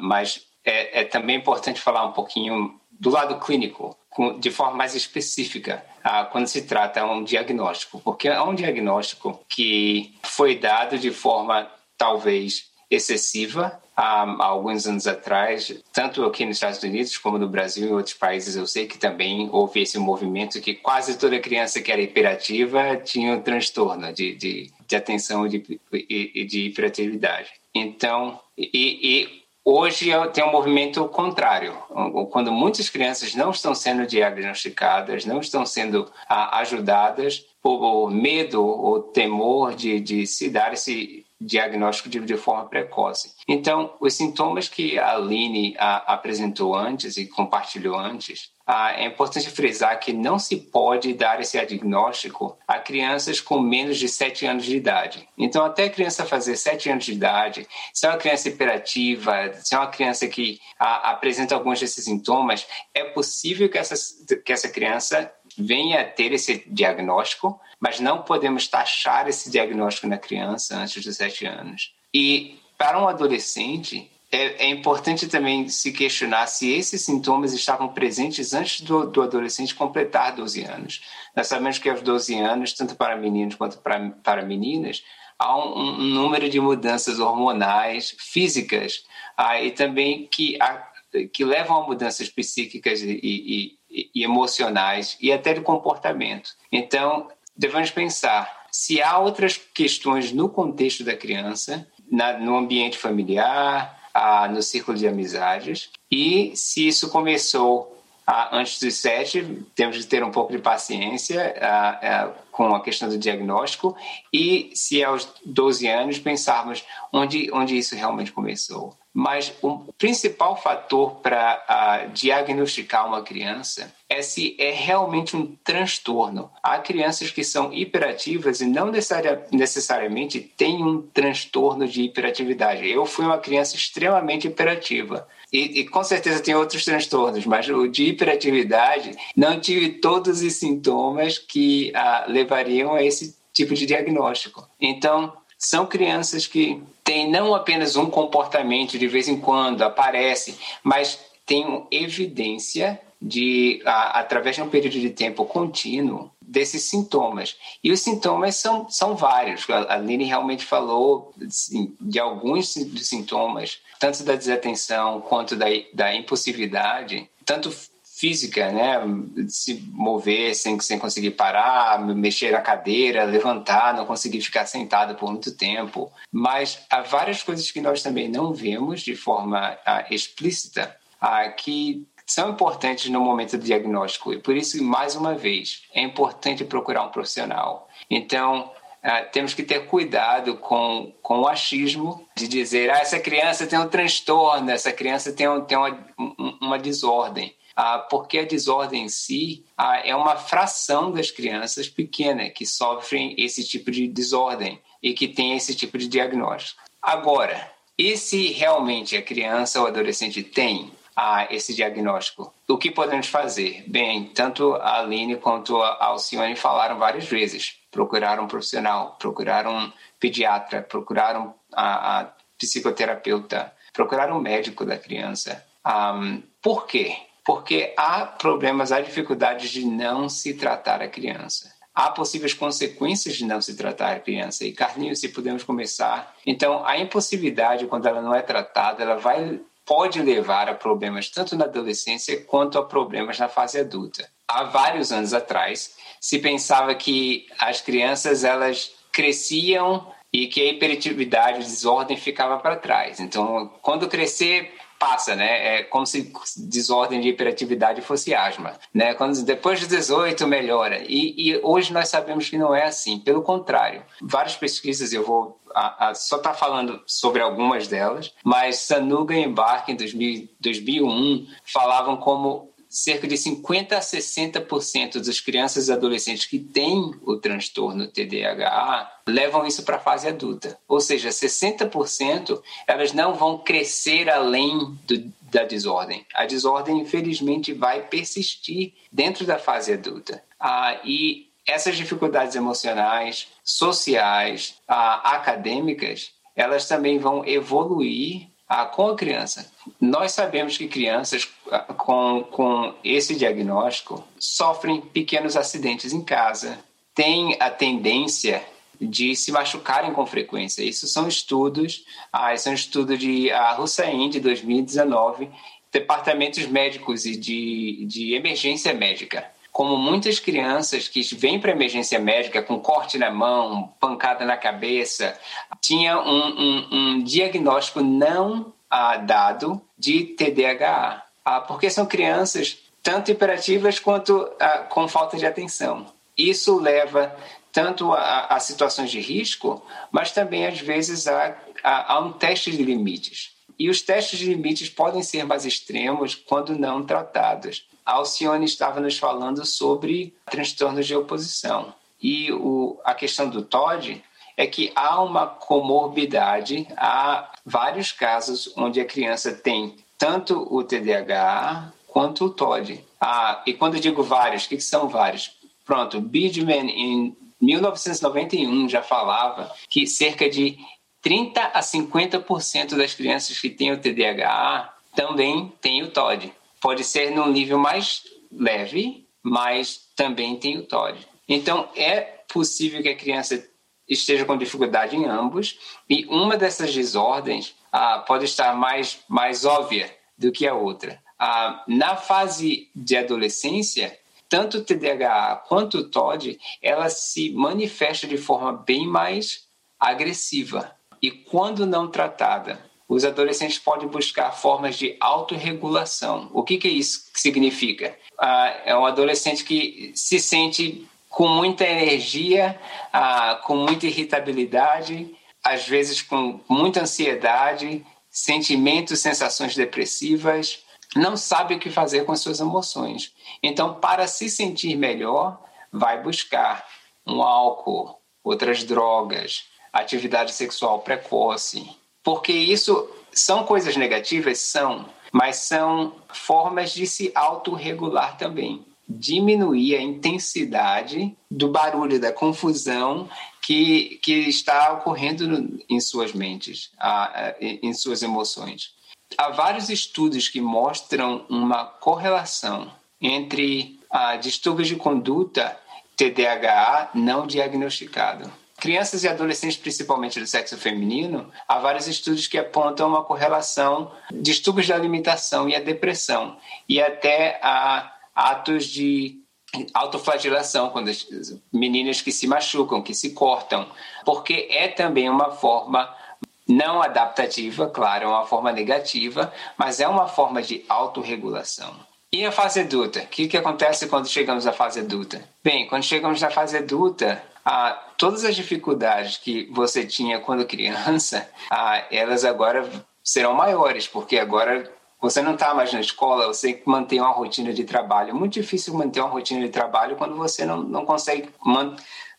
mas é, é, também importante falar um pouquinho do lado clínico, de forma mais específica, quando se trata um diagnóstico, porque é um diagnóstico que foi dado de forma talvez excessiva há, alguns anos atrás, tanto aqui nos Estados Unidos como no Brasil e outros países, eu sei que também houve esse movimento que quase toda criança que era hiperativa tinha um transtorno de, de, de atenção e de, de hiperatividade. Então, e, e Hoje tem um movimento contrário, quando muitas crianças não estão sendo diagnosticadas, não estão sendo ajudadas por medo ou temor de, de se dar esse diagnóstico de, de, forma precoce. Então, os sintomas que a Aline a, apresentou antes e compartilhou antes, a, é importante frisar que não se pode dar esse diagnóstico a crianças com menos de 7 anos de idade. Então, até a criança fazer 7 anos de idade, se é uma criança hiperativa, se é uma criança que a, apresenta alguns desses sintomas, é possível que essa, que essa criança venha a ter esse diagnóstico, mas não podemos taxar esse diagnóstico na criança antes dos 7 anos. E para um adolescente, é, é, importante também se questionar se esses sintomas estavam presentes antes do, do, adolescente completar 12 anos. Nós sabemos que aos 12 anos, tanto para meninos quanto para, para meninas, há um, um número de mudanças hormonais, físicas, ah, e também que, a, que levam a mudanças psíquicas e, e, e emocionais e até de comportamento. Então, devemos pensar se há outras questões no contexto da criança, na, no ambiente familiar, ah, no círculo de amizades, e se isso começou ah, antes dos sete, temos de ter um pouco de paciência ah, com a questão do diagnóstico e, se aos 12 anos, pensarmos onde, onde isso realmente começou. Mas o principal fator para diagnosticar uma criança é se é realmente um transtorno. Há crianças que são hiperativas e não necessariamente têm um transtorno de hiperatividade. Eu fui uma criança extremamente hiperativa. E, e, com certeza tem outros transtornos, mas o de hiperatividade não tive todos os sintomas que ah, levariam a esse tipo de diagnóstico. Então, são crianças que têm não apenas um comportamento de vez em quando aparece, mas têm evidência de, a, através de um período de tempo contínuo, desses sintomas. E os sintomas são, são vários. A Aline realmente falou assim, de alguns dos sintomas, tanto da desatenção quanto da, da impulsividade, tanto física, né? Se mover sem, sem conseguir parar, mexer na cadeira, levantar, não conseguir ficar sentado por muito tempo. Mas há várias coisas que nós também não vemos de forma ah, explícita ah, que são importantes no momento do diagnóstico. E por isso, mais uma vez, é importante procurar um profissional. Então, ah, temos que ter cuidado com, com o achismo de dizer ah, essa criança tem um transtorno, essa criança tem, um, tem uma, uma desordem. Ah, porque a desordem em si ah, é uma fração das crianças pequenas que sofrem esse tipo de desordem e que tem esse tipo de diagnóstico. Agora, e se realmente a criança ou adolescente tem ah, esse diagnóstico? O que podemos fazer? Bem, tanto a Aline quanto a Alcione falaram várias vezes. Procurar um profissional, procurar um pediatra, procurar um, a, a psicoterapeuta, procurar um médico da criança. Um, por quê? Porque há problemas, há dificuldades de não se tratar a criança. Há possíveis consequências de não se tratar a criança. E, Carlinhos, se podemos começar. Então, a impossibilidade, quando ela não é tratada, ela vai pode levar a problemas tanto na adolescência quanto a problemas na fase adulta. Há vários anos atrás, se pensava que as crianças elas cresciam e que a hiperatividade, a desordem ficava para trás. Então, quando crescer, passa, né? É como se desordem de hiperatividade fosse asma, né? Quando depois de 18 melhora. E, e hoje nós sabemos que não é assim. Pelo contrário, várias pesquisas eu vou a, a, só está falando sobre algumas delas, mas Sanuga e Embarque em 2000, 2001 falavam como cerca de 50 a 60% das crianças e adolescentes que têm o transtorno TDAH levam isso para a fase adulta. Ou seja, 60% elas não vão crescer além do, da desordem. A desordem, infelizmente, vai persistir dentro da fase adulta. Ah, e essas dificuldades emocionais, sociais, ah, acadêmicas, elas também vão evoluir ah, com a criança. Nós sabemos que crianças ah, com, com esse diagnóstico sofrem pequenos acidentes em casa, têm a tendência de se machucarem com frequência. Isso são estudos, ah, são estudos de a Hussein de 2019, departamentos médicos e de, de emergência médica como muitas crianças que vêm para emergência médica com corte na mão, pancada na cabeça, tinha um, um, um diagnóstico não ah, dado de TDAH, ah, porque são crianças tanto hiperativas quanto ah, com falta de atenção. Isso leva tanto a, a, situações de risco, mas também às vezes a, a, a um teste de limites. E os testes de limites podem ser mais extremos quando não tratados. A Alcione estava nos falando sobre transtornos de oposição. E o, a questão do TOD é que há uma comorbidade, há vários casos onde a criança tem tanto o TDAH quanto o TOD. Ah, e quando eu digo vários, o que, que são vários? Pronto, Bidman em 1991 já falava que cerca de 30 a 50% das crianças que têm o TDAH também têm o TOD. Pode ser num nível mais leve, mas também tem o TOD. Então, é possível que a criança esteja com dificuldade em ambos, e uma dessas desordens ah, pode estar mais, mais óbvia do que a outra. Ah, na fase de adolescência, tanto o TDAH quanto o TOD, ela se manifesta de forma bem mais agressiva. E quando não tratada, os adolescentes podem buscar formas de autorregulação. O que, que isso significa? Ah, é um adolescente que se sente com muita energia, ah, com muita irritabilidade, às vezes com muita ansiedade, sentimentos, sensações depressivas, não sabe o que fazer com suas emoções. Então, para se sentir melhor, vai buscar um álcool, outras drogas, atividade sexual precoce. Porque isso são coisas negativas? São, mas são formas de se autorregular também. Diminuir a intensidade do barulho, da confusão que, que está ocorrendo em suas mentes, em suas emoções. Há vários estudos que mostram uma correlação entre a distúrbios de conduta TDAH não diagnosticado. Crianças e adolescentes, principalmente do sexo feminino, há vários estudos que apontam uma correlação distúrbios da alimentação e a depressão, e até a atos de autoflagelação, quando as meninas que se machucam, que se cortam, porque é também uma forma não adaptativa, claro, é uma forma negativa, mas é uma forma de autorregulação. E a fase adulta? O que, que acontece quando chegamos à fase adulta? Bem, quando chegamos na fase adulta, ah, todas as dificuldades que você tinha quando criança, ah, elas agora serão maiores, porque agora você não está mais na escola, você manter uma rotina de trabalho. É muito difícil manter uma rotina de trabalho quando você não, não consegue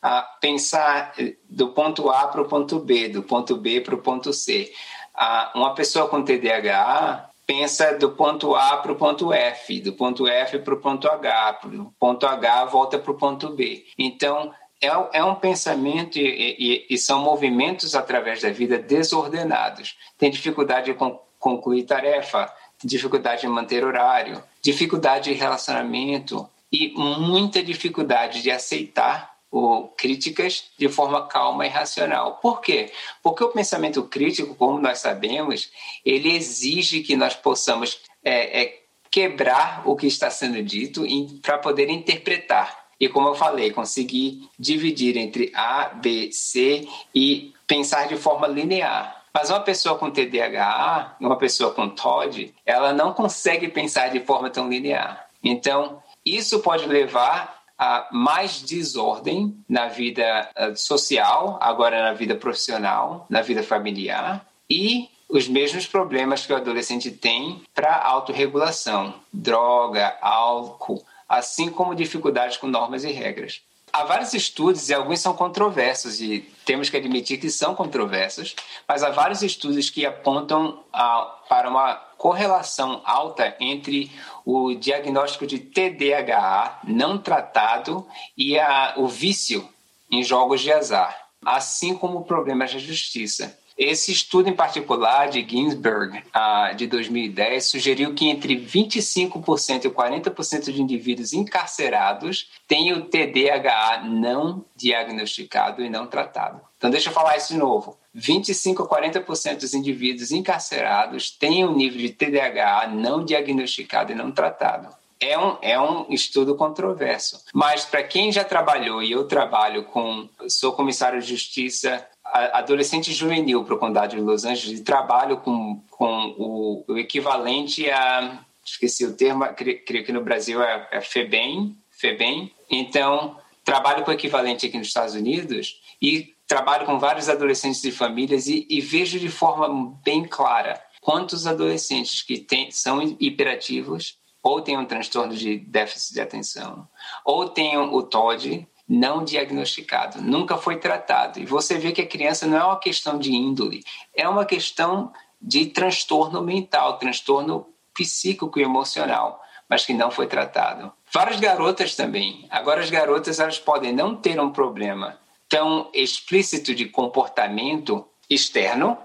ah, pensar do ponto A para o ponto B, do ponto B para o ponto C. Ah, uma pessoa com TDAH pensa do ponto A para o ponto F, do ponto F para o ponto H, do ponto H volta para o ponto B. Então, é, é um pensamento e, e, e, são movimentos através da vida desordenados. Tem dificuldade de concluir tarefa, dificuldade de manter horário, dificuldade de relacionamento e muita dificuldade de aceitar o, críticas de forma calma e racional. Por quê? Porque o pensamento crítico, como nós sabemos, ele exige que nós possamos é, é, quebrar o que está sendo dito para poder interpretar. E como eu falei, conseguir dividir entre A, B, C e pensar de forma linear. Mas uma pessoa com TDAH, uma pessoa com TOD, ela não consegue pensar de forma tão linear. Então, isso pode levar a mais desordem na vida eh, social, agora na vida profissional, na vida familiar e os mesmos problemas que o adolescente tem para autorregulação, droga, álcool, assim como dificuldades com normas e regras. Há vários estudos, e alguns são controversos, e temos que admitir que são controversos, mas há vários estudos que apontam a, para uma correlação alta entre o diagnóstico de TDAH não tratado e a, o vício em jogos de azar, assim como problemas da justiça. Esse estudo em particular de Ginsberg, uh, de 2010, sugeriu que entre 25% e 40% de indivíduos encarcerados têm o TDAH não diagnosticado e não tratado. Então, deixa eu falar isso de novo. 25 a 40% dos indivíduos encarcerados têm um nível de TDAH não diagnosticado e não tratado. É um, é um estudo controverso. Mas para quem já trabalhou, e eu trabalho com, sou comissário de justiça adolescente juvenil para o condado de Los Angeles e trabalho com, com o, o equivalente a, esqueci o termo, creio, que no Brasil é, é FEBEM, FEBEM. Então, trabalho com o equivalente aqui nos Estados Unidos e trabalho com vários adolescentes e famílias e, e vejo de forma bem clara quantos adolescentes que tem, são hiperativos ou têm um transtorno de déficit de atenção ou têm o TOD não diagnosticado, nunca foi tratado. E você vê que a criança não é uma questão de índole, é uma questão de transtorno mental, transtorno psíquico e emocional, mas que não foi tratado. Várias garotas também. Agora as garotas elas podem não ter um problema tão explícito de comportamento externo,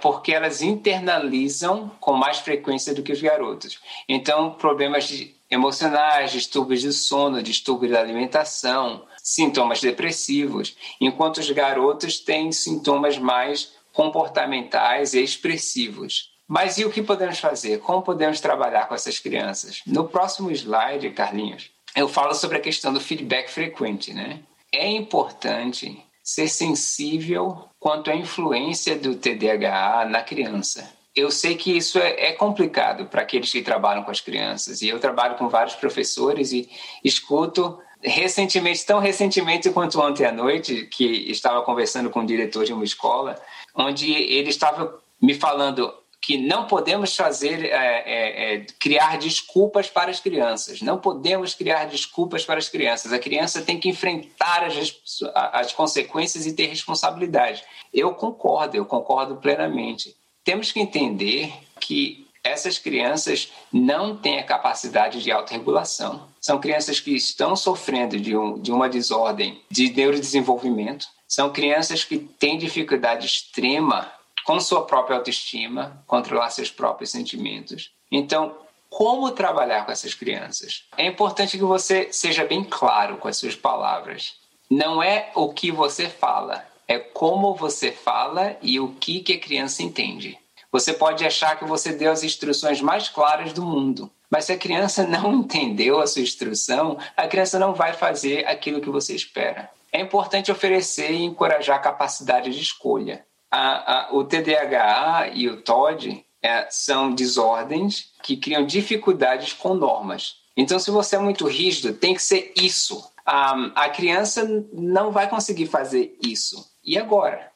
porque elas internalizam com mais frequência do que os garotos. Então, problemas de emocionais, distúrbios de sono, distúrbios da alimentação, sintomas depressivos, enquanto os garotos têm sintomas mais comportamentais e expressivos. Mas e o que podemos fazer? Como podemos trabalhar com essas crianças? No próximo slide, Carlinhos, eu falo sobre a questão do feedback frequente, né? É importante ser sensível quanto à influência do TDAH na criança. Eu sei que isso é, é complicado para aqueles que trabalham com as crianças, e eu trabalho com vários professores e escuto recentemente, tão recentemente quanto ontem à noite, que estava conversando com o diretor de uma escola, onde ele estava me falando que não podemos fazer, é, é, é, criar desculpas para as crianças. Não podemos criar desculpas para as crianças. A criança tem que enfrentar as, as consequências e ter responsabilidade. Eu concordo, eu concordo plenamente. Temos que entender que essas crianças não têm a capacidade de autorregulação. São crianças que estão sofrendo de, um, de uma desordem de neurodesenvolvimento. São crianças que têm dificuldade extrema com sua própria autoestima, controlar seus próprios sentimentos. Então, como trabalhar com essas crianças? É importante que você seja bem claro com as suas palavras. Não é o que você fala, é como você fala e o que, que a criança entende. Você pode achar que você deu as instruções mais claras do mundo, mas se a criança não entendeu a sua instrução, a criança não vai fazer aquilo que você espera. É importante oferecer e encorajar a capacidade de escolha a, a, o TDAH e o TOD é, são desordens que criam dificuldades com normas. Então, se você é muito rígido, tem que ser isso. a criança não vai conseguir fazer isso. E agora?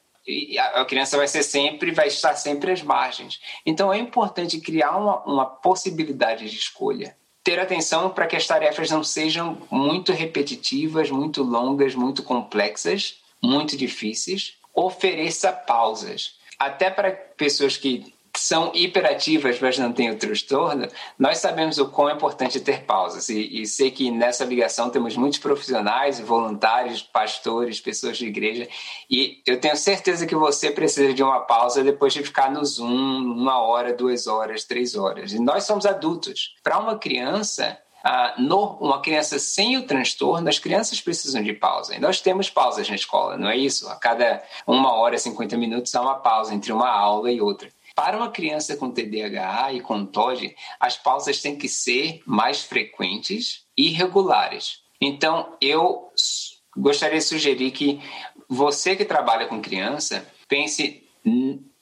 A, a criança vai ser sempre, vai estar sempre às margens. Então, é importante criar uma, uma possibilidade de escolha ter atenção para que as tarefas não sejam muito repetitivas, muito longas, muito complexas, muito difíceis, ofereça pausas. Até para pessoas que são hiperativas, mas não têm o transtorno, nós sabemos o quão é importante ter pausas. E, e, sei que nessa ligação temos muitos profissionais, voluntários, pastores, pessoas de igreja. E eu tenho certeza que você precisa de uma pausa depois de ficar no Zoom uma hora, duas horas, três horas. E nós somos adultos. Para uma criança, ah, no, uma criança sem o transtorno, as crianças precisam de pausa. E nós temos pausas na escola, não é isso? A cada uma hora, 50 minutos, há uma pausa entre uma aula e outra. Para uma criança com TDAH e com TOD, as pausas têm que ser mais frequentes e regulares. Então, eu gostaria de sugerir que você que trabalha com criança pense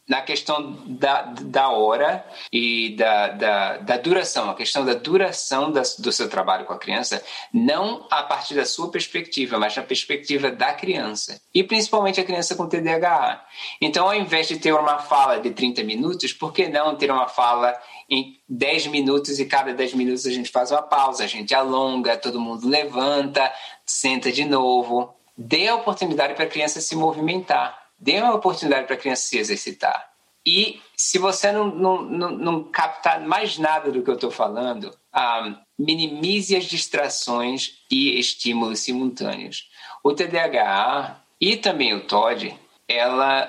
na questão da, da hora e da, da, da duração, a questão da duração da, do seu trabalho com a criança, não a partir da sua perspectiva, mas na perspectiva da criança. E principalmente a criança com TDAH. Então, ao invés de ter uma fala de 30 minutos, por que não ter uma fala em 10 minutos e cada 10 minutos a gente faz uma pausa, a gente alonga, todo mundo levanta, senta de novo. Dê a oportunidade para a criança se movimentar Dê uma oportunidade para a criança se exercitar. E se você não, não, não, não captar mais nada do que eu estou falando, um, ah, minimize as distrações e estímulos simultâneos. O TDAH e também o TOD, é,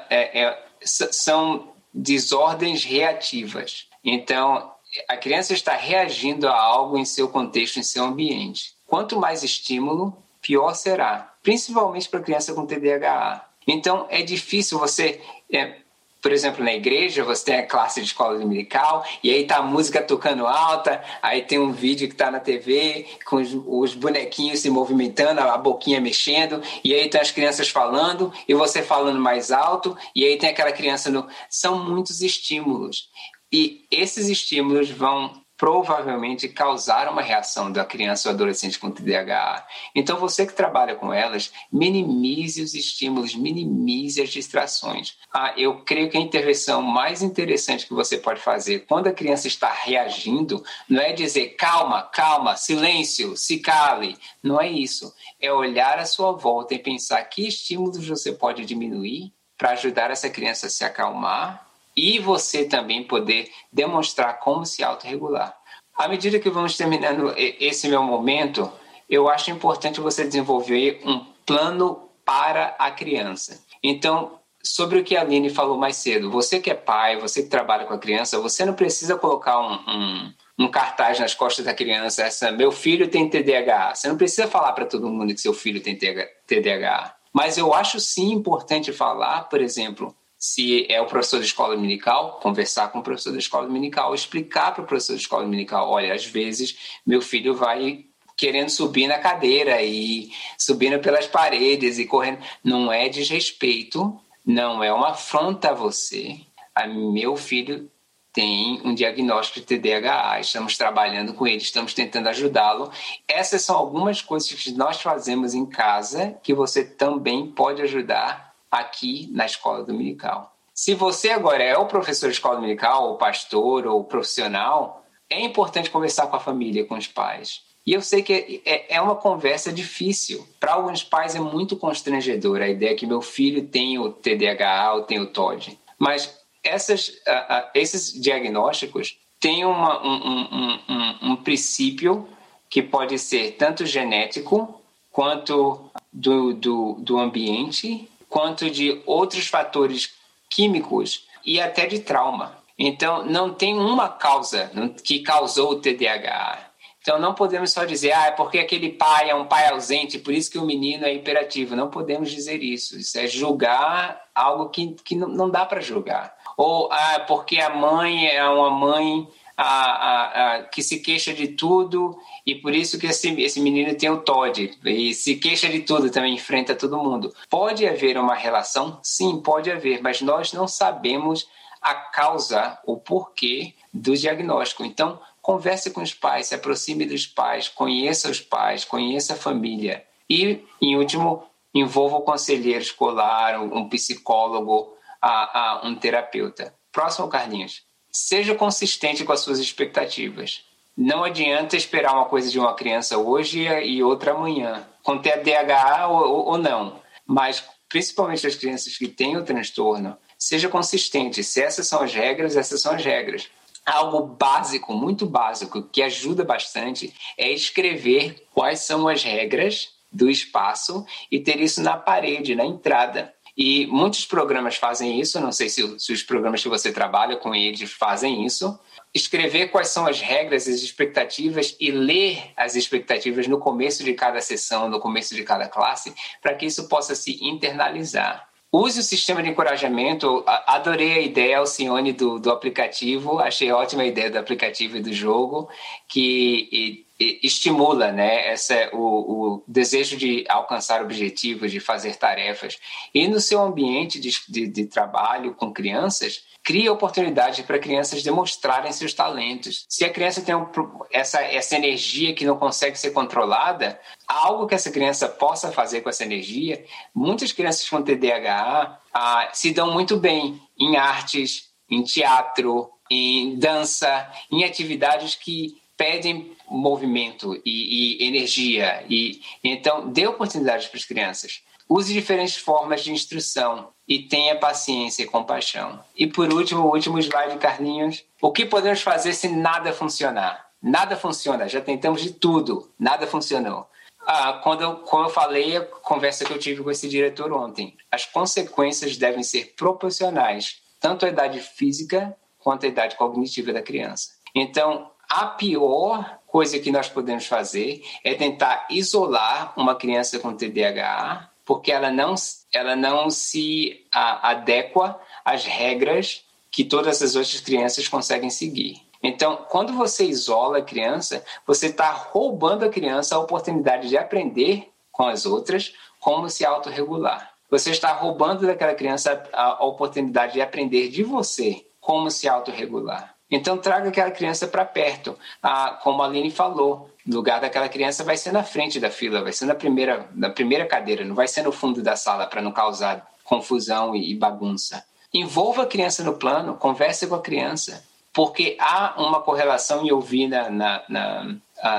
é, são desordens reativas. Então, a criança está reagindo a algo em seu contexto, em seu ambiente. Quanto mais estímulo, pior será, principalmente para criança com TDAH. Então, é difícil você. É, por exemplo, na igreja, você tem a classe de escola dominical, e aí tá a música tocando alta, aí tem um vídeo que tá na TV, com os, os bonequinhos se movimentando, a boquinha mexendo, e aí tem as crianças falando, e você falando mais alto, e aí tem aquela criança no. São muitos estímulos. E esses estímulos vão provavelmente causar uma reação da criança ou adolescente com TDAH. Então, você que trabalha com elas, minimize os estímulos, minimize as distrações. Ah, eu creio que a intervenção mais interessante que você pode fazer quando a criança está reagindo não é dizer calma, calma, silêncio, se cale. Não é isso. É olhar à sua volta e pensar que estímulos você pode diminuir para ajudar essa criança a se acalmar e você também poder demonstrar como se autorregular. À medida que vamos terminando esse meu momento, eu acho importante você desenvolver um plano para a criança. Então, sobre o que a Aline falou mais cedo, você que é pai, você que trabalha com a criança, você não precisa colocar um, um, um cartaz nas costas da criança, essa, meu filho tem TDAH. Você não precisa falar para todo mundo que seu filho tem TDAH. Mas eu acho sim importante falar, por exemplo, se é o professor da escola dominical, conversar com o professor da escola dominical, explicar para o professor da escola dominical, olha, às vezes meu filho vai querendo subir na cadeira e subindo pelas paredes e correndo. Não é desrespeito, não é uma afronta a você. A meu filho tem um diagnóstico de TDAH, estamos trabalhando com ele, estamos tentando ajudá-lo. Essas são algumas coisas que nós fazemos em casa que você também pode ajudar aqui na escola dominical. Se você agora é o professor de escola dominical, ou pastor, ou profissional, é importante conversar com a família, com os pais. E eu sei que é, é uma conversa difícil. Para alguns pais é muito constrangedor a ideia que meu filho tem o TDAH ou tem o TOD. Mas essas, uh, uh, esses diagnósticos têm uma, um, um, um, um, princípio que pode ser tanto genético quanto do, do, do ambiente, quanto de outros fatores químicos e até de trauma. Então, não tem uma causa que causou o TDAH. Então, não podemos só dizer, ah, é porque aquele pai é um pai ausente, por isso que o menino é hiperativo. Não podemos dizer isso. Isso é julgar algo que, que não dá para julgar. Ou, ah, porque a mãe é uma mãe a, a, que se queixa de tudo e por isso que esse, esse menino tem o TOD e se queixa de tudo, também enfrenta todo mundo. Pode haver uma relação? Sim, pode haver, mas nós não sabemos a causa, o porquê do diagnóstico. Então, converse com os pais, se aproxime dos pais, conheça os pais, conheça a família. E, em último, envolva o conselheiro escolar, um psicólogo, a, a um terapeuta. Próximo, Carlinhos. Seja consistente com as suas expectativas. Não adianta esperar uma coisa de uma criança hoje e outra amanhã, com TDAH ou, ou não. Mas, principalmente as crianças que têm o transtorno, seja consistente. Se essas são as regras, essas são as regras. Algo básico, muito básico, que ajuda bastante é escrever quais são as regras do espaço e ter isso na parede, na entrada. E muitos programas fazem isso, não sei se, se os programas que você trabalha com eles fazem isso. Escrever quais são as regras, as expectativas e ler as expectativas no começo de cada sessão, no começo de cada classe, para que isso possa se internalizar. Use o sistema de encorajamento. Adorei a ideia, Alcione, do, do aplicativo. Achei ótima a ideia do aplicativo e do jogo, que estimula né, essa, o, o, desejo de alcançar objetivos, de fazer tarefas. E no seu ambiente de, de, de trabalho com crianças, cria oportunidade para crianças demonstrarem seus talentos. Se a criança tem um, essa, essa energia que não consegue ser controlada, algo que essa criança possa fazer com essa energia, muitas crianças com TDAH ah, se dão muito bem em artes, em teatro, em dança, em atividades que pedem movimento e, e energia. E então, dê oportunidades para as crianças. Use diferentes formas de instrução e tenha paciência e compaixão. E por último, o último slide, Carlinhos. O que podemos fazer se nada funcionar? Nada funciona, já tentamos de tudo, nada funcionou. Ah, quando eu, como eu falei, a conversa que eu tive com esse diretor ontem, as consequências devem ser proporcionais, tanto à idade física quanto à idade cognitiva da criança. Então, a pior coisa que nós podemos fazer é tentar isolar uma criança com TDAH porque ela não, ela não se a, adequa às regras que todas as outras crianças conseguem seguir. Então, quando você isola a criança, você está roubando a criança a oportunidade de aprender com as outras como se autorregular. Você está roubando daquela criança a oportunidade de aprender de você como se autorregular. Então, traga aquela criança para perto. Ah, como a Aline falou, o lugar daquela criança vai ser na frente da fila, vai ser na primeira, na primeira cadeira, não vai ser no fundo da sala para não causar confusão e, bagunça. Envolva a criança no plano, converse com a criança, porque há uma correlação, e eu vi na, na, na,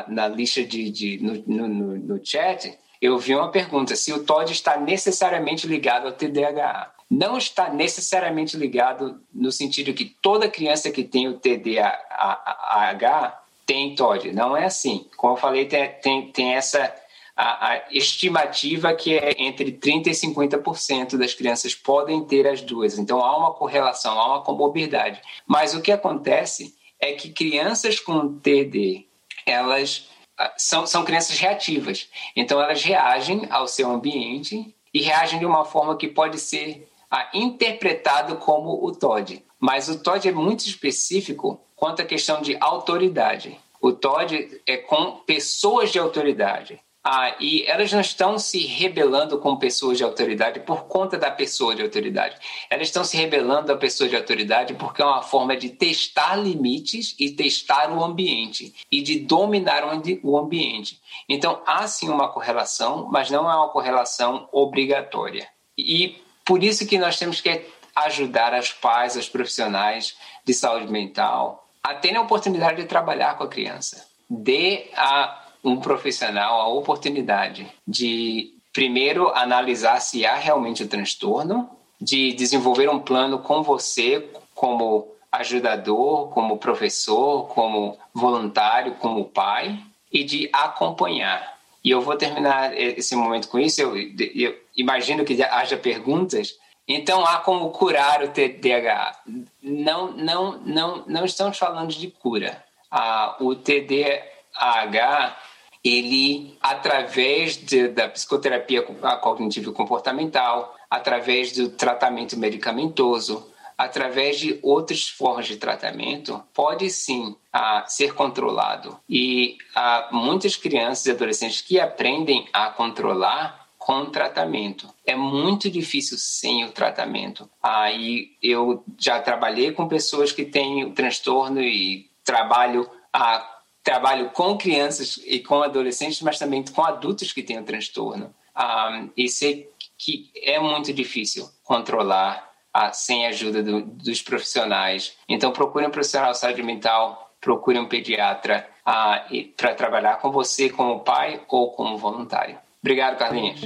na lista de, de no, no, no chat, eu vi uma pergunta se o TOD está necessariamente ligado ao TDAH não está necessariamente ligado no sentido que toda criança que tem o TDAH tem TOD. Não é assim. Como eu falei, tem, tem, tem essa a, a, estimativa que é entre 30% e 50% das crianças podem ter as duas. Então há uma correlação, há uma comorbidade. Mas o que acontece é que crianças com TD, elas ah, são, são crianças reativas. Então elas reagem ao seu ambiente e reagem de uma forma que pode ser interpretado como o TOD. Mas o TOD é muito específico quanto à questão de autoridade. O Todd é com pessoas de autoridade. Ah, e elas não estão se rebelando com pessoas de autoridade por conta da pessoa de autoridade. Elas estão se rebelando a pessoa de autoridade porque é uma forma de testar limites e testar o ambiente e de dominar o ambiente. Então, há sim uma correlação, mas não é uma correlação obrigatória. E por isso que nós temos que ajudar as pais, os profissionais de saúde mental a terem a oportunidade de trabalhar com a criança. Dê a um profissional a oportunidade de, primeiro, analisar se há realmente o transtorno, de desenvolver um plano com você como ajudador, como professor, como voluntário, como pai, e de acompanhar. E eu vou terminar esse momento com isso. Eu, eu imagino que haja perguntas. Então, há como curar o TDAH? Não, não, não, não estamos falando de cura. Ah, o TDAH ele, através de, da psicoterapia cognitivo comportamental, através do tratamento medicamentoso, através de outras formas de tratamento, pode sim a, ser controlado. E há muitas crianças e adolescentes que aprendem a controlar com tratamento. É muito difícil sem o tratamento. Aí eu já trabalhei com pessoas que têm o transtorno e trabalho a trabalho com crianças e com adolescentes, mas também com adultos que têm o transtorno. Um, e sei que é muito difícil controlar a, sem a ajuda do, dos profissionais. Então, procure um profissional de saúde mental, procure um pediatra uh, para trabalhar com você como pai ou como voluntário. Obrigado, Carlinhos.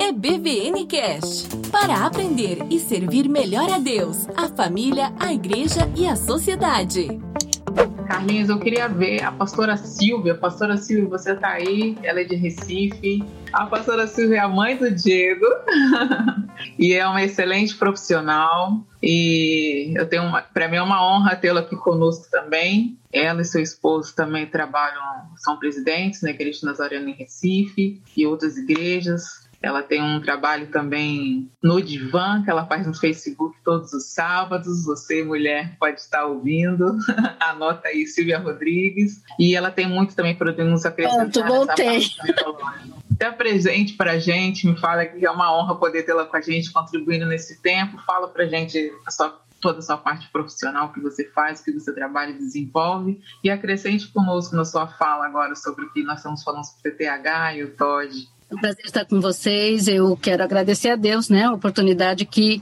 É BVN Cast para aprender e servir melhor a Deus, a família, a igreja e a sociedade. Carlinhos, eu queria ver a pastora Silvia. Pastora Silvia, você tá aí, ela é de Recife. A pastora Silvia é a mãe do Diego e é uma excelente profissional. E eu tenho para mim é uma honra tê-la aqui conosco também. Ela e seu esposo também trabalham, são presidentes na Igreja Nazarena em Recife e outras igrejas. Ela tem um trabalho também no Divã, que ela faz no Facebook todos os sábados. Você, mulher, pode estar ouvindo. Anota aí, Silvia Rodrigues. E ela tem muito também para nos acrescentar. Pronto, voltei. Até presente para a gente, me fala que é uma honra poder tê-la com a gente, contribuindo nesse tempo. Fala para a gente a sua toda a sua parte profissional que você faz, que você trabalha e desenvolve, e acrescente conosco na sua fala agora sobre o que nós estamos falando sobre o TTH e o TOD. É um prazer estar com vocês. Eu quero agradecer a Deus, né, a oportunidade que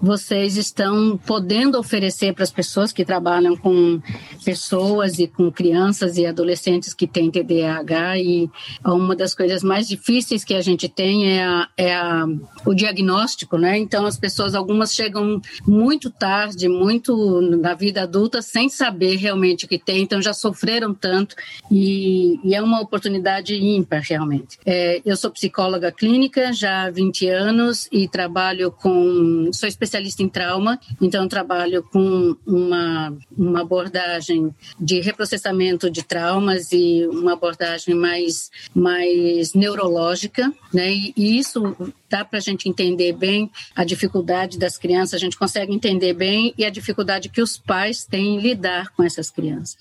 vocês estão podendo oferecer para as pessoas que trabalham com pessoas e com crianças e adolescentes que têm TDAH. E uma das coisas mais difíceis que a gente tem é, a, é a, o diagnóstico, né? Então, as pessoas, algumas chegam muito tarde, muito na vida adulta, sem saber realmente o que tem, então já sofreram tanto. E, e é uma oportunidade ímpar, realmente. É, eu sou sou psicóloga clínica já há 20 anos e trabalho com. sou especialista em trauma, então trabalho com uma, uma abordagem de reprocessamento de traumas e uma abordagem mais, mais neurológica, né? E, e isso dá para a gente entender bem a dificuldade das crianças, a gente consegue entender bem e a dificuldade que os pais têm em lidar com essas crianças.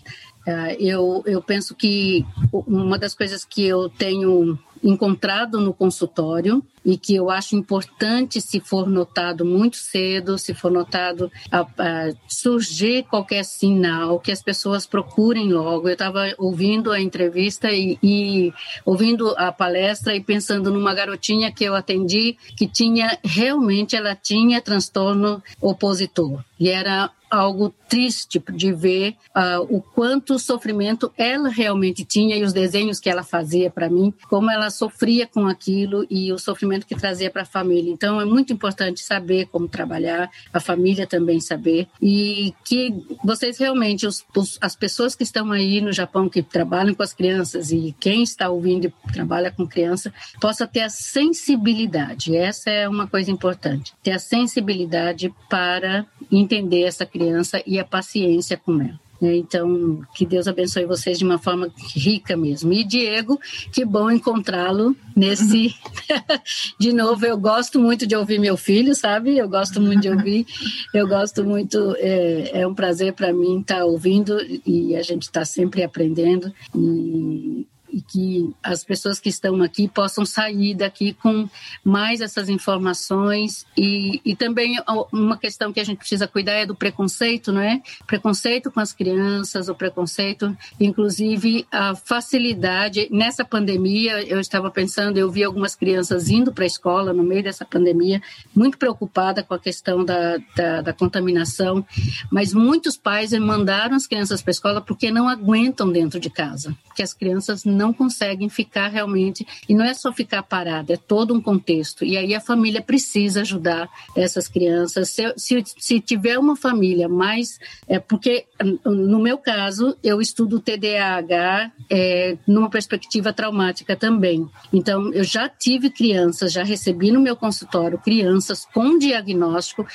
Uh, eu, eu penso que uma das coisas que eu tenho encontrado no consultório e que eu acho importante se for notado muito cedo, se for notado a, a surgir qualquer sinal, que as pessoas procurem logo. Eu estava ouvindo a entrevista e, e, ouvindo a palestra e pensando numa garotinha que eu atendi que tinha realmente ela tinha transtorno opositor e era algo triste de ver uh, o quanto sofrimento ela realmente tinha e os desenhos que ela fazia para mim, como ela sofria com aquilo e o sofrimento que trazia para a família. Então é muito importante saber como trabalhar, a família também saber e que vocês realmente os, os, as pessoas que estão aí no Japão que trabalham com as crianças e quem está ouvindo e trabalha com criança possa ter a sensibilidade. Essa é uma coisa importante, ter a sensibilidade para entender essa criança e a paciência com ela. Né? Então, que Deus abençoe vocês de uma forma rica mesmo. E Diego, que bom encontrá-lo nesse. de novo, eu gosto muito de ouvir meu filho, sabe? Eu gosto muito de ouvir. Eu gosto muito. É, é um prazer para mim estar tá ouvindo e a gente está sempre aprendendo. E e que as pessoas que estão aqui possam sair daqui com mais essas informações e, e também uma questão que a gente precisa cuidar é do preconceito, não é? Preconceito com as crianças, o preconceito, inclusive a facilidade. Nessa pandemia, eu estava pensando, eu vi algumas crianças indo para a escola no meio dessa pandemia, muito preocupada com a questão da, da, da contaminação, mas muitos pais mandaram as crianças para a escola porque não aguentam dentro de casa, porque as crianças não não conseguem ficar realmente. E não é só ficar parada, é todo um contexto. E aí a família precisa ajudar essas crianças. Se, se, se tiver uma família mais. É porque, no meu caso, eu estudo TDAH é, numa perspectiva traumática também. Então, eu já tive crianças, já recebi no meu consultório crianças com diagnóstico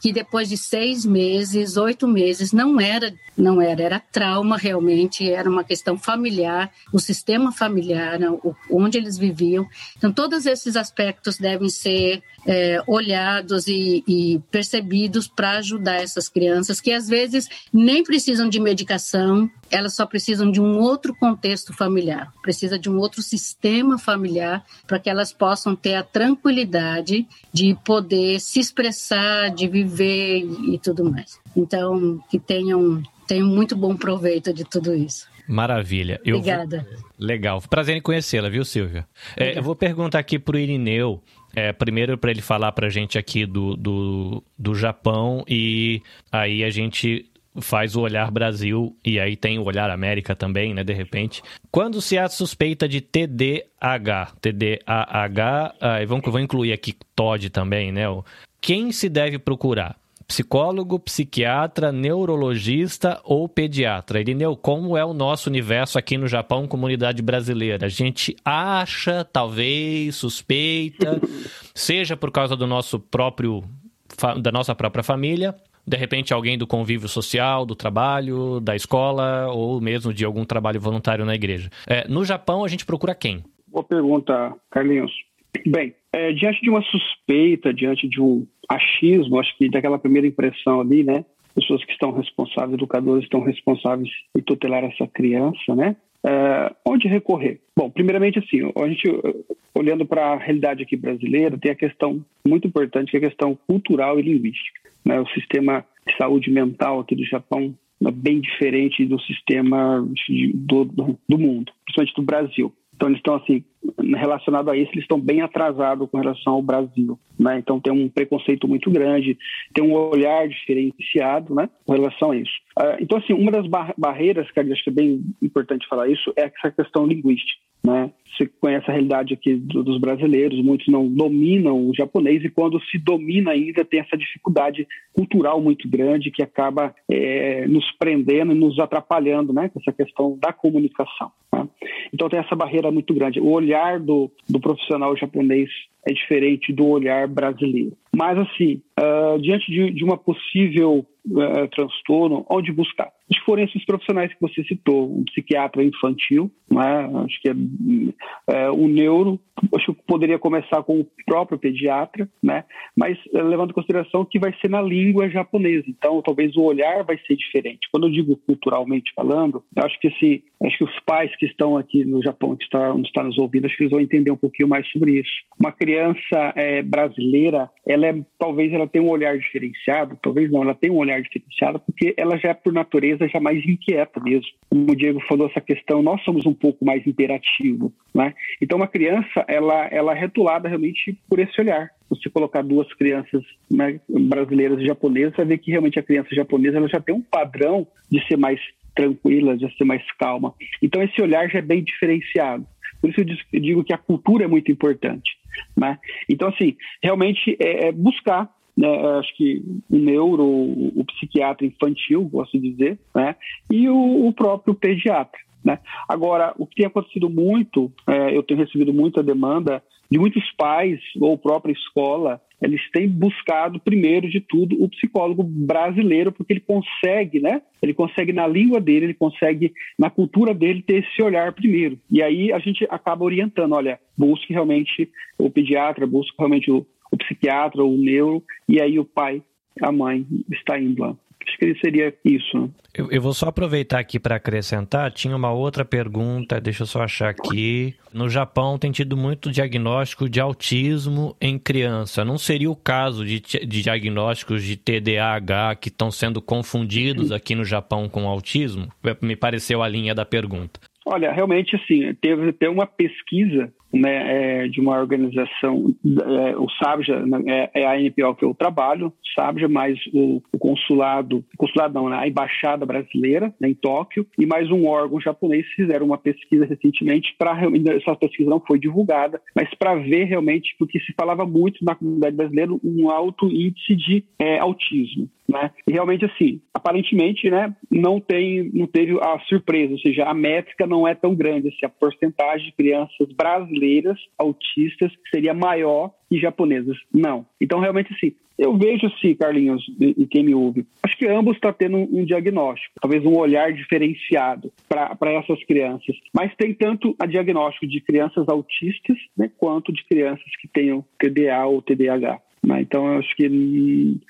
que depois de seis meses, oito meses, não era, não era, era trauma realmente, era uma questão familiar, o sistema familiar, né, onde eles viviam. Então, todos esses aspectos devem ser é, olhados e, e percebidos para ajudar essas crianças que às vezes nem precisam de medicação, elas só precisam de um outro contexto familiar, precisa de um outro sistema familiar para que elas possam ter a tranquilidade de poder se expressar, de viver e tudo mais. Então, que tenham, tenham muito bom proveito de tudo isso. Maravilha. Eu Obrigada. Vou... Legal. Prazer em conhecê-la, viu, Silvia? É, eu vou perguntar aqui para o Irineu, é, primeiro para ele falar para a gente aqui do, do, do Japão e aí a gente faz o olhar Brasil e aí tem o olhar América também, né, de repente. Quando se há suspeita de TDAH, TDAH, ah, vamos, vou incluir aqui TOD também, né? Quem se deve procurar? Psicólogo, psiquiatra, neurologista ou pediatra? Irineu, como é o nosso universo aqui no Japão, comunidade brasileira? A gente acha, talvez, suspeita, seja por causa do nosso próprio da nossa própria família, de repente alguém do convívio social, do trabalho, da escola ou mesmo de algum trabalho voluntário na igreja. É, no Japão, a gente procura quem? Boa pergunta, Carlinhos. Bem, é, diante de uma suspeita, diante de um achismo, acho que daquela primeira impressão ali, né? Pessoas que estão responsáveis, educadores estão responsáveis em tutelar essa criança, né? É, onde recorrer? Bom, primeiramente assim, a gente olhando para a realidade aqui brasileira, tem a questão muito importante que é a questão cultural e linguística. Né? O sistema de saúde mental aqui do Japão é bem diferente do sistema do, do, do mundo, principalmente do Brasil. Então, eles estão, assim, relacionado a isso, eles estão bem atrasados com relação ao Brasil. Né? Então, tem um preconceito muito grande, tem um olhar diferenciado né, com relação a isso. Uh, então, assim, uma das bar barreiras, que acho que é bem importante falar isso, é essa questão linguística. Né? Você conhece a realidade aqui do, dos brasileiros, muitos não dominam o japonês e quando se domina ainda tem essa dificuldade cultural muito grande que acaba é, nos prendendo e nos atrapalhando, né, com essa questão da comunicação. Né? Então tem essa barreira muito grande. O olhar do, do profissional japonês é diferente do olhar brasileiro. Mas assim, uh, diante de, de uma possível uh, transtorno, onde buscar? Foram esses profissionais que você citou, um psiquiatra infantil, né? acho que é, é neuro, acho que poderia começar com o próprio pediatra, né? mas é, levando em consideração que vai ser na língua japonesa, então talvez o olhar vai ser diferente. Quando eu digo culturalmente falando, acho que assim, acho que os pais que estão aqui no Japão, que estão, estão nos ouvindo, acho que eles vão entender um pouquinho mais sobre isso. Uma criança é, brasileira, ela é, talvez ela tenha um olhar diferenciado, talvez não, ela tem um olhar diferenciado porque ela já é por natureza já mais inquieta mesmo. Como o Diego falou essa questão, nós somos um pouco mais imperativos, né? Então uma criança, ela, ela é retulada realmente por esse olhar. Você colocar duas crianças né, brasileiras e japonesas, você ver que realmente a criança japonesa ela já tem um padrão de ser mais tranquila, de ser mais calma. Então esse olhar já é bem diferenciado. Por isso eu digo que a cultura é muito importante. Né? Então, assim, realmente é, é buscar né, acho que o neuro, o, psiquiatra infantil, gosto de dizer, né, e o, o próprio pediatra. Né? Agora, o que tem acontecido muito, é, eu tenho recebido muita demanda de muitos pais ou própria escola eles têm buscado, primeiro de tudo, o psicólogo brasileiro, porque ele consegue, né? Ele consegue na língua dele, ele consegue na cultura dele ter esse olhar primeiro. E aí a gente acaba orientando, olha, busque realmente o pediatra, busque realmente o, o psiquiatra, o neuro, e aí o pai, a mãe está indo lá. Acho que seria isso. Eu, eu, vou só aproveitar aqui para acrescentar. Tinha uma outra pergunta, deixa eu só achar aqui. No Japão tem tido muito diagnóstico de autismo em criança. Não seria o caso de, de diagnósticos de TDAH que estão sendo confundidos aqui no Japão com autismo? Me pareceu a linha da pergunta. Olha, realmente, assim, teve até uma pesquisa né, é, de uma organização, é, o SABJA né, é, é, a NPO que eu trabalho, SABJA mais o, o consulado, consulado não, né, a embaixada brasileira né, em Tóquio e mais um órgão japonês fizeram uma pesquisa recentemente para essa pesquisa não foi divulgada, mas para ver realmente porque se falava muito na comunidade brasileira um alto índice de é, autismo. Né? E realmente assim, aparentemente, né, não tem, não teve a surpresa, ou seja, a métrica não é tão grande, assim, a porcentagem de crianças brasileiras autistas seria maior que japonesas. Não. Então realmente assim, eu vejo assim, Carlinhos e quem me ouve, acho que ambos estão tá tendo um, diagnóstico, talvez um olhar diferenciado para essas crianças. Mas tem tanto a diagnóstico de crianças autistas, né, quanto de crianças que tenham TDA ou TDAH. Né? Então, eu acho que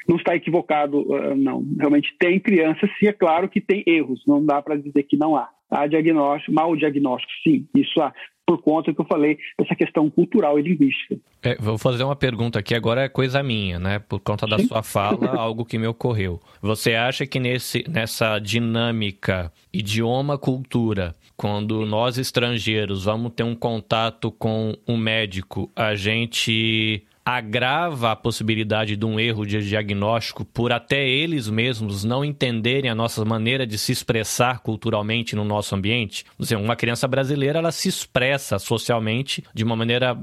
não está equivocado, uh, não. Realmente tem crianças, sim, é claro que tem erros, não dá para dizer que não há. Há diagnóstico, mau diagnóstico, sim, isso há, por conta que eu falei dessa questão cultural e linguística. É, vou fazer uma pergunta aqui, agora é coisa minha, né? Por conta da sim. sua fala, algo que me ocorreu. Você acha que nesse, nessa dinâmica idioma-cultura, quando nós estrangeiros vamos ter um contato com um médico, a gente agrava a possibilidade de um erro de diagnóstico por até eles mesmos não entenderem a nossa maneira de se expressar culturalmente no nosso ambiente. Dizer, uma criança brasileira ela se expressa socialmente de uma maneira,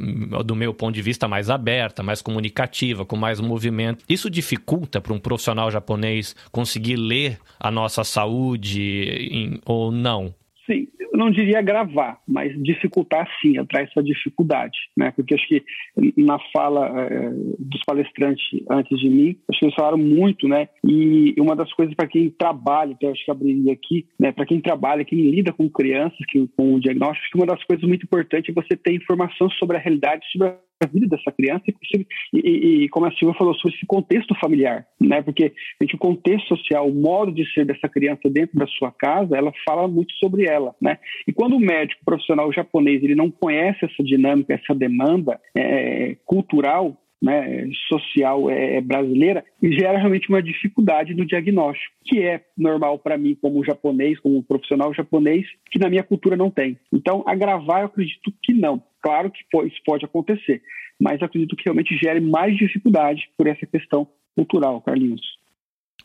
do meu ponto de vista, mais aberta, mais comunicativa, com mais movimento. Isso dificulta para um profissional japonês conseguir ler a nossa saúde em, ou não? Sim, eu não diria gravar, mas dificultar sim, traz essa dificuldade, né? Porque acho que na fala é, dos palestrantes antes de mim, acho que eles falaram muito, né? E uma das coisas para quem trabalha, que eu acho que abriria aqui, né? Para quem trabalha, quem lida com crianças, que, com o diagnóstico, uma das coisas muito importantes é você ter informação sobre a realidade, sobre a a vida dessa criança e, e, e, como a Silvia falou, sobre esse contexto familiar, né? Porque gente, o contexto social, o modo de ser dessa criança dentro da sua casa, ela fala muito sobre ela, né? E quando o médico profissional japonês ele não conhece essa dinâmica, essa demanda é, cultural, né, social é, brasileira gera realmente uma dificuldade no diagnóstico, que é normal para mim como japonês, como profissional japonês, que na minha cultura não tem. Então, agravar eu acredito que não. Claro que isso pode acontecer, mas acredito que realmente gere mais dificuldade por essa questão cultural, Carlinhos.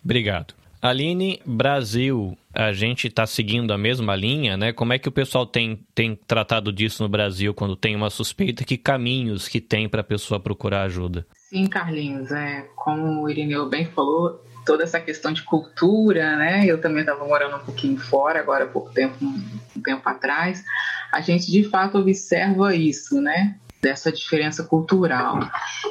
Obrigado. Aline, Brasil, a gente está seguindo a mesma linha, né? Como é que o pessoal tem, tem tratado disso no Brasil quando tem uma suspeita? Que caminhos que tem para a pessoa procurar ajuda? Sim, Carlinhos, é, como o Irineu bem falou, toda essa questão de cultura, né? Eu também estava morando um pouquinho fora, agora há pouco tempo, um tempo atrás. A gente de fato observa isso, né? Dessa diferença cultural.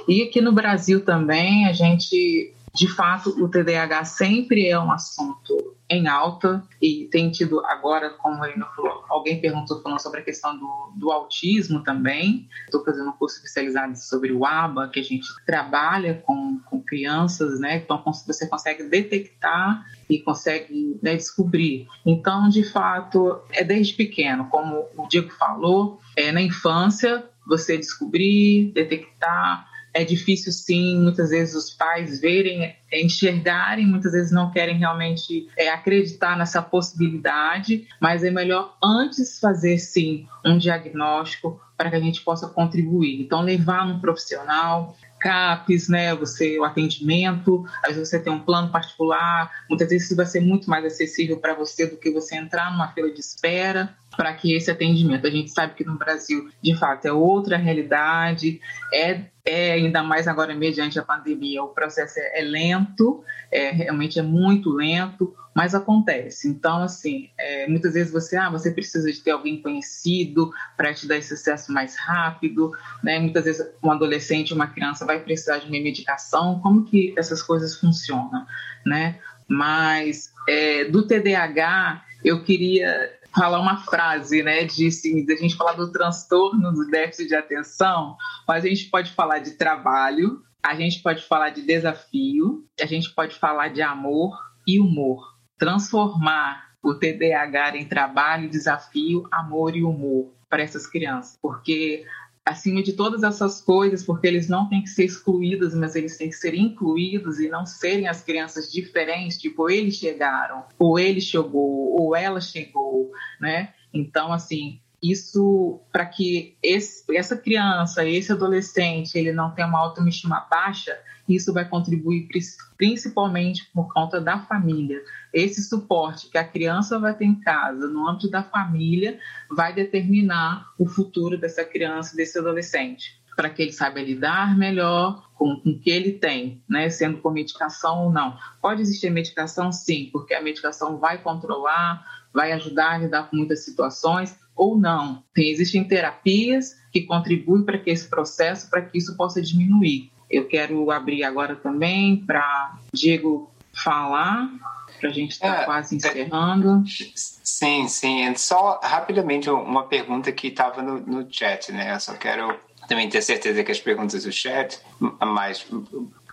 E aqui no Brasil também a gente de fato, o TDAH sempre é um assunto em alta e tem tido agora, como ele falou, alguém perguntou falando sobre a questão do, do autismo também. Estou fazendo um curso especializado sobre o ABA, que a gente trabalha com, com crianças, né? Então você consegue detectar e consegue né, descobrir. Então, de fato, é desde pequeno, como o Diego falou, é na infância você descobrir, detectar é difícil, sim, muitas vezes os pais verem, enxergarem, muitas vezes não querem realmente é, acreditar nessa possibilidade, mas é melhor antes fazer, sim, um diagnóstico para que a gente possa contribuir. Então, levar um profissional, CAPES, né, você, o atendimento, às vezes você tem um plano particular, muitas vezes isso vai ser muito mais acessível para você do que você entrar numa fila de espera. Para que esse atendimento. A gente sabe que no Brasil, de fato, é outra realidade, é, é ainda mais agora mediante a pandemia, o processo é, é lento, é, realmente é muito lento, mas acontece. Então, assim, é, muitas vezes você, ah, você precisa de ter alguém conhecido para te dar esse acesso mais rápido, né? Muitas vezes um adolescente, uma criança vai precisar de uma medicação. Como que essas coisas funcionam, né? Mas é, do TDAH, eu queria falar uma frase, né, de assim, a gente falar do transtorno do déficit de atenção, mas a gente pode falar de trabalho, a gente pode falar de desafio, a gente pode falar de amor e humor. Transformar o TDAH em trabalho, desafio, amor e humor para essas crianças, porque acima de todas essas coisas, porque eles não têm que ser excluídos, mas eles têm que ser incluídos e não serem as crianças diferentes, tipo, eles chegaram, ou ele chegou, ou ela chegou, né? Então, assim, isso para que esse, essa criança, esse adolescente, ele não tenha uma autoestima baixa, isso vai contribuir principalmente por conta da família. Esse suporte que a criança vai ter em casa, no âmbito da família, vai determinar o futuro dessa criança, desse adolescente, para que ele saiba lidar melhor com, o que ele tem, né, sendo com medicação ou não. Pode existir medicação, sim, porque a medicação vai controlar, vai ajudar a lidar com muitas situações, ou não. Tem, existem terapias que contribuem para que esse processo, para que isso possa diminuir. Eu quero abrir agora também para Diego falar, para a gente estar tá é, quase encerrando. Sim, sim. Só rapidamente uma pergunta que estava no, no chat, né? Eu só quero também ter certeza que as perguntas do chat, mais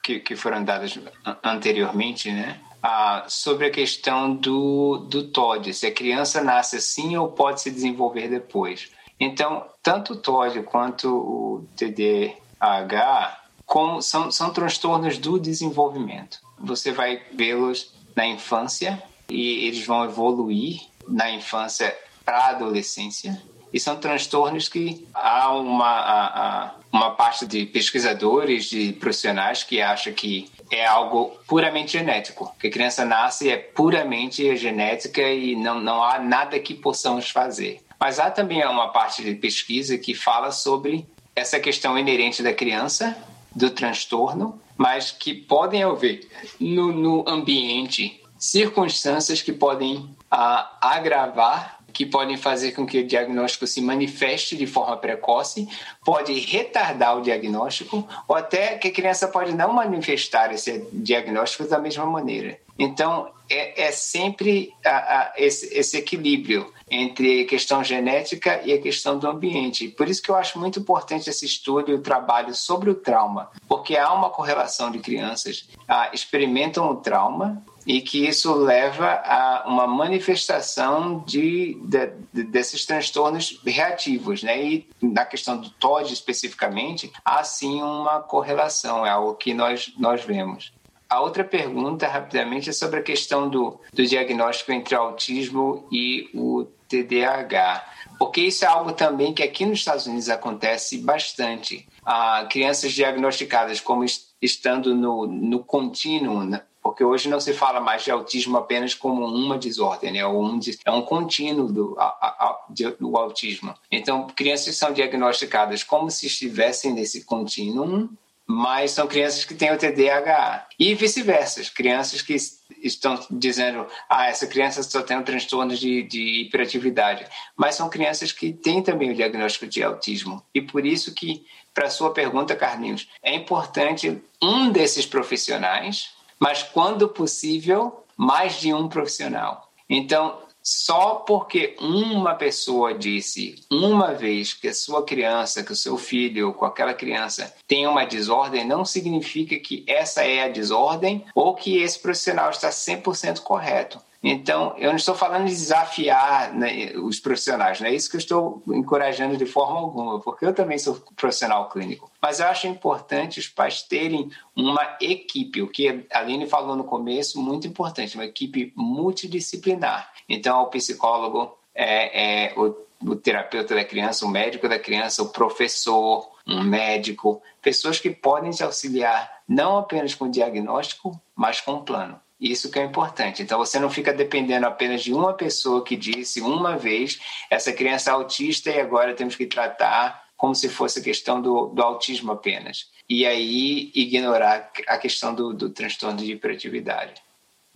que, que foram dadas anteriormente, né? Ah, sobre a questão do, do TOD, se a criança nasce assim ou pode se desenvolver depois. Então, tanto o TOD quanto o TDAH como são, são transtornos do desenvolvimento. Você vai vê-los na infância e eles vão evoluir na infância para a adolescência. E são transtornos que há uma, uma parte de pesquisadores, de profissionais que acha que é algo puramente genético, que a criança nasce é puramente genética e não, não há nada que possamos fazer. Mas há também uma parte de pesquisa que fala sobre essa questão inerente da criança do transtorno, mas que podem haver no, no ambiente circunstâncias que podem ah, agravar, que podem fazer com que o diagnóstico se manifeste de forma precoce, pode retardar o diagnóstico, ou até que a criança pode não manifestar esse diagnóstico da mesma maneira. Então, é, é sempre a, a, esse, esse, equilíbrio entre a questão genética e a questão do ambiente. Por isso que eu acho muito importante esse estudo e o trabalho sobre o trauma, porque há uma correlação de crianças que experimentam o trauma e que isso leva a uma manifestação de, de, de, desses transtornos reativos, né? E na questão do TOD especificamente, há sim uma correlação, é algo que nós, nós vemos. A outra pergunta, rapidamente, é sobre a questão do, do diagnóstico entre autismo e o TDAH. Porque isso é algo também que aqui nos Estados Unidos acontece bastante. Ah, crianças diagnosticadas como estando no, no contínuo, né? porque hoje não se fala mais de autismo apenas como uma desordem, né? Um, é um contínuo do, a, a, do autismo. Então, crianças são diagnosticadas como se estivessem nesse contínuo mas são crianças que têm o TDAH. E vice-versa, crianças que estão dizendo, ah, essa criança só tem um transtorno de, de hiperatividade, mas são crianças que têm também o diagnóstico de autismo. E por isso que, para sua pergunta, Carlinhos, é importante um desses profissionais, mas quando possível, mais de um profissional. Então, só porque uma pessoa disse uma vez que a sua criança, que o seu filho, com aquela criança tem uma desordem, não significa que essa é a desordem ou que esse profissional está 100% correto. Então, eu não estou falando de desafiar né, os profissionais, não é isso que eu estou encorajando de forma alguma, porque eu também sou profissional clínico. Mas eu acho importante os pais terem uma equipe, o que a Aline falou no começo, muito importante, uma equipe multidisciplinar. Então, o psicólogo, é, é o, o terapeuta da criança, o médico da criança, o professor, um médico, pessoas que podem te auxiliar não apenas com o diagnóstico, mas com plano. Isso que é importante. Então você não fica dependendo apenas de uma pessoa que disse uma vez essa criança é autista e agora temos que tratar como se fosse a questão do, do autismo apenas. E aí ignorar a questão do, do transtorno de hiperatividade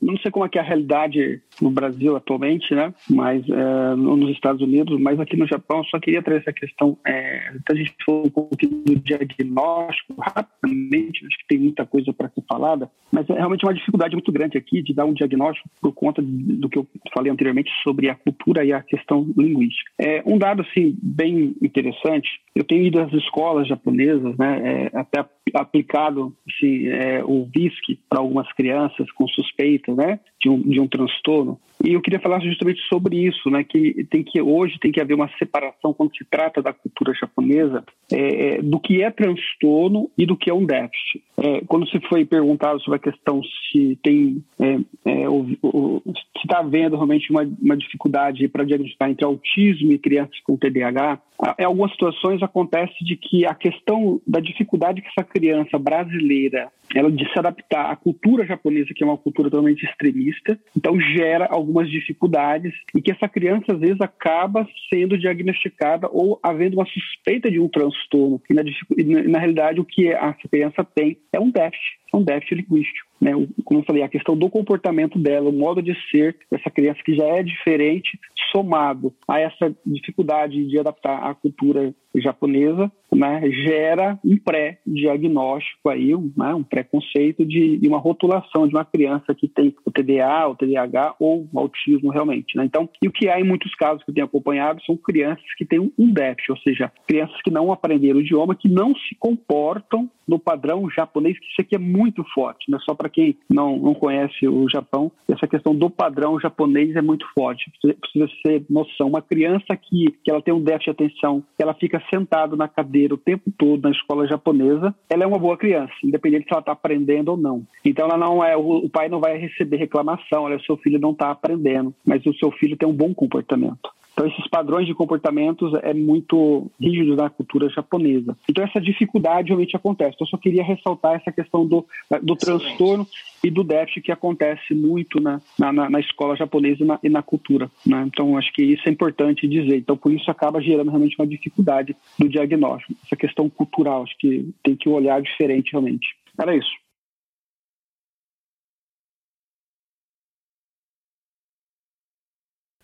não sei como é que é a realidade no Brasil atualmente, né? Mas é, nos Estados Unidos, mas aqui no Japão, só queria trazer essa questão. É, a gente falou um pouquinho do diagnóstico rapidamente, acho que tem muita coisa para ser falada, mas é realmente uma dificuldade muito grande aqui de dar um diagnóstico por conta do que eu falei anteriormente sobre a cultura e a questão linguística. É, um dado assim bem interessante. Eu tenho ido às escolas japonesas, né? É, até aplicado assim, é, o VISC para algumas crianças com né, de, um, de um transtorno. E eu queria falar justamente sobre isso, né, que tem que hoje tem que haver uma separação quando se trata da cultura japonesa é, é do que é transtorno e do que é um déficit. É, quando se foi perguntado sobre a questão se tem é, é, se está havendo realmente uma, uma dificuldade para diagnosticar entre autismo e crianças com TDAH, em algumas situações acontece de que a questão da dificuldade que essa criança brasileira ela de se adaptar à cultura japonesa, que é uma cultura totalmente extremista, então gera algumas dificuldades e que essa criança às vezes acaba sendo diagnosticada ou havendo uma suspeita de um transtorno. E na, na realidade o que essa criança tem é um déficit, é um déficit linguístico. Né? Como eu falei, a questão do comportamento dela, o modo de ser dessa criança que já é diferente, somado a essa dificuldade de adaptar à cultura japonesa, né, gera um pré-diagnóstico aí, um, né, um preconceito de, de, uma rotulação de uma criança que tem o TDA, o TDAH ou o autismo realmente. Né? Então, e o que há em muitos casos que eu tenho acompanhado são crianças que têm um déficit, ou seja, crianças que não aprenderam o idioma, que não se comportam no padrão japonês, que isso aqui é muito forte, né? Só para quem não, não conhece o Japão, essa questão do padrão japonês é muito forte. Precisa, precisa ser noção. Uma criança que, que ela tem um déficit de atenção, que ela fica sentada na cadeira o tempo todo na escola japonesa, ela é uma boa criança, independente se ela está aprendendo ou não. Então ela não é, o, o pai não vai receber reclamação, olha, seu filho não está aprendendo, mas o seu filho tem um bom comportamento. Então, esses padrões de comportamentos é muito rígido na cultura japonesa. Então, essa dificuldade realmente acontece. Então, eu só queria ressaltar essa questão do, do transtorno e do déficit que acontece muito na, na, na escola japonesa e na, e na cultura. Né? Então, acho que isso é importante dizer. Então, por isso acaba gerando realmente uma dificuldade no diagnóstico. Essa questão cultural, acho que tem que olhar diferente realmente. Era isso.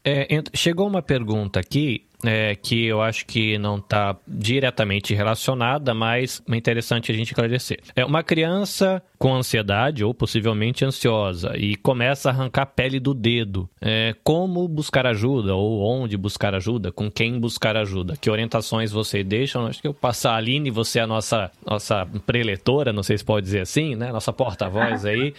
É, chegou uma pergunta aqui é, que eu acho que não está diretamente relacionada, mas é interessante a gente esclarecer. É uma criança com ansiedade ou possivelmente ansiosa e começa a arrancar a pele do dedo. É, como buscar ajuda ou onde buscar ajuda? Com quem buscar ajuda? Que orientações você deixa? Acho que eu passar a Aline, você é a nossa, nossa preletora, não sei se pode dizer assim, né? Nossa porta-voz aí.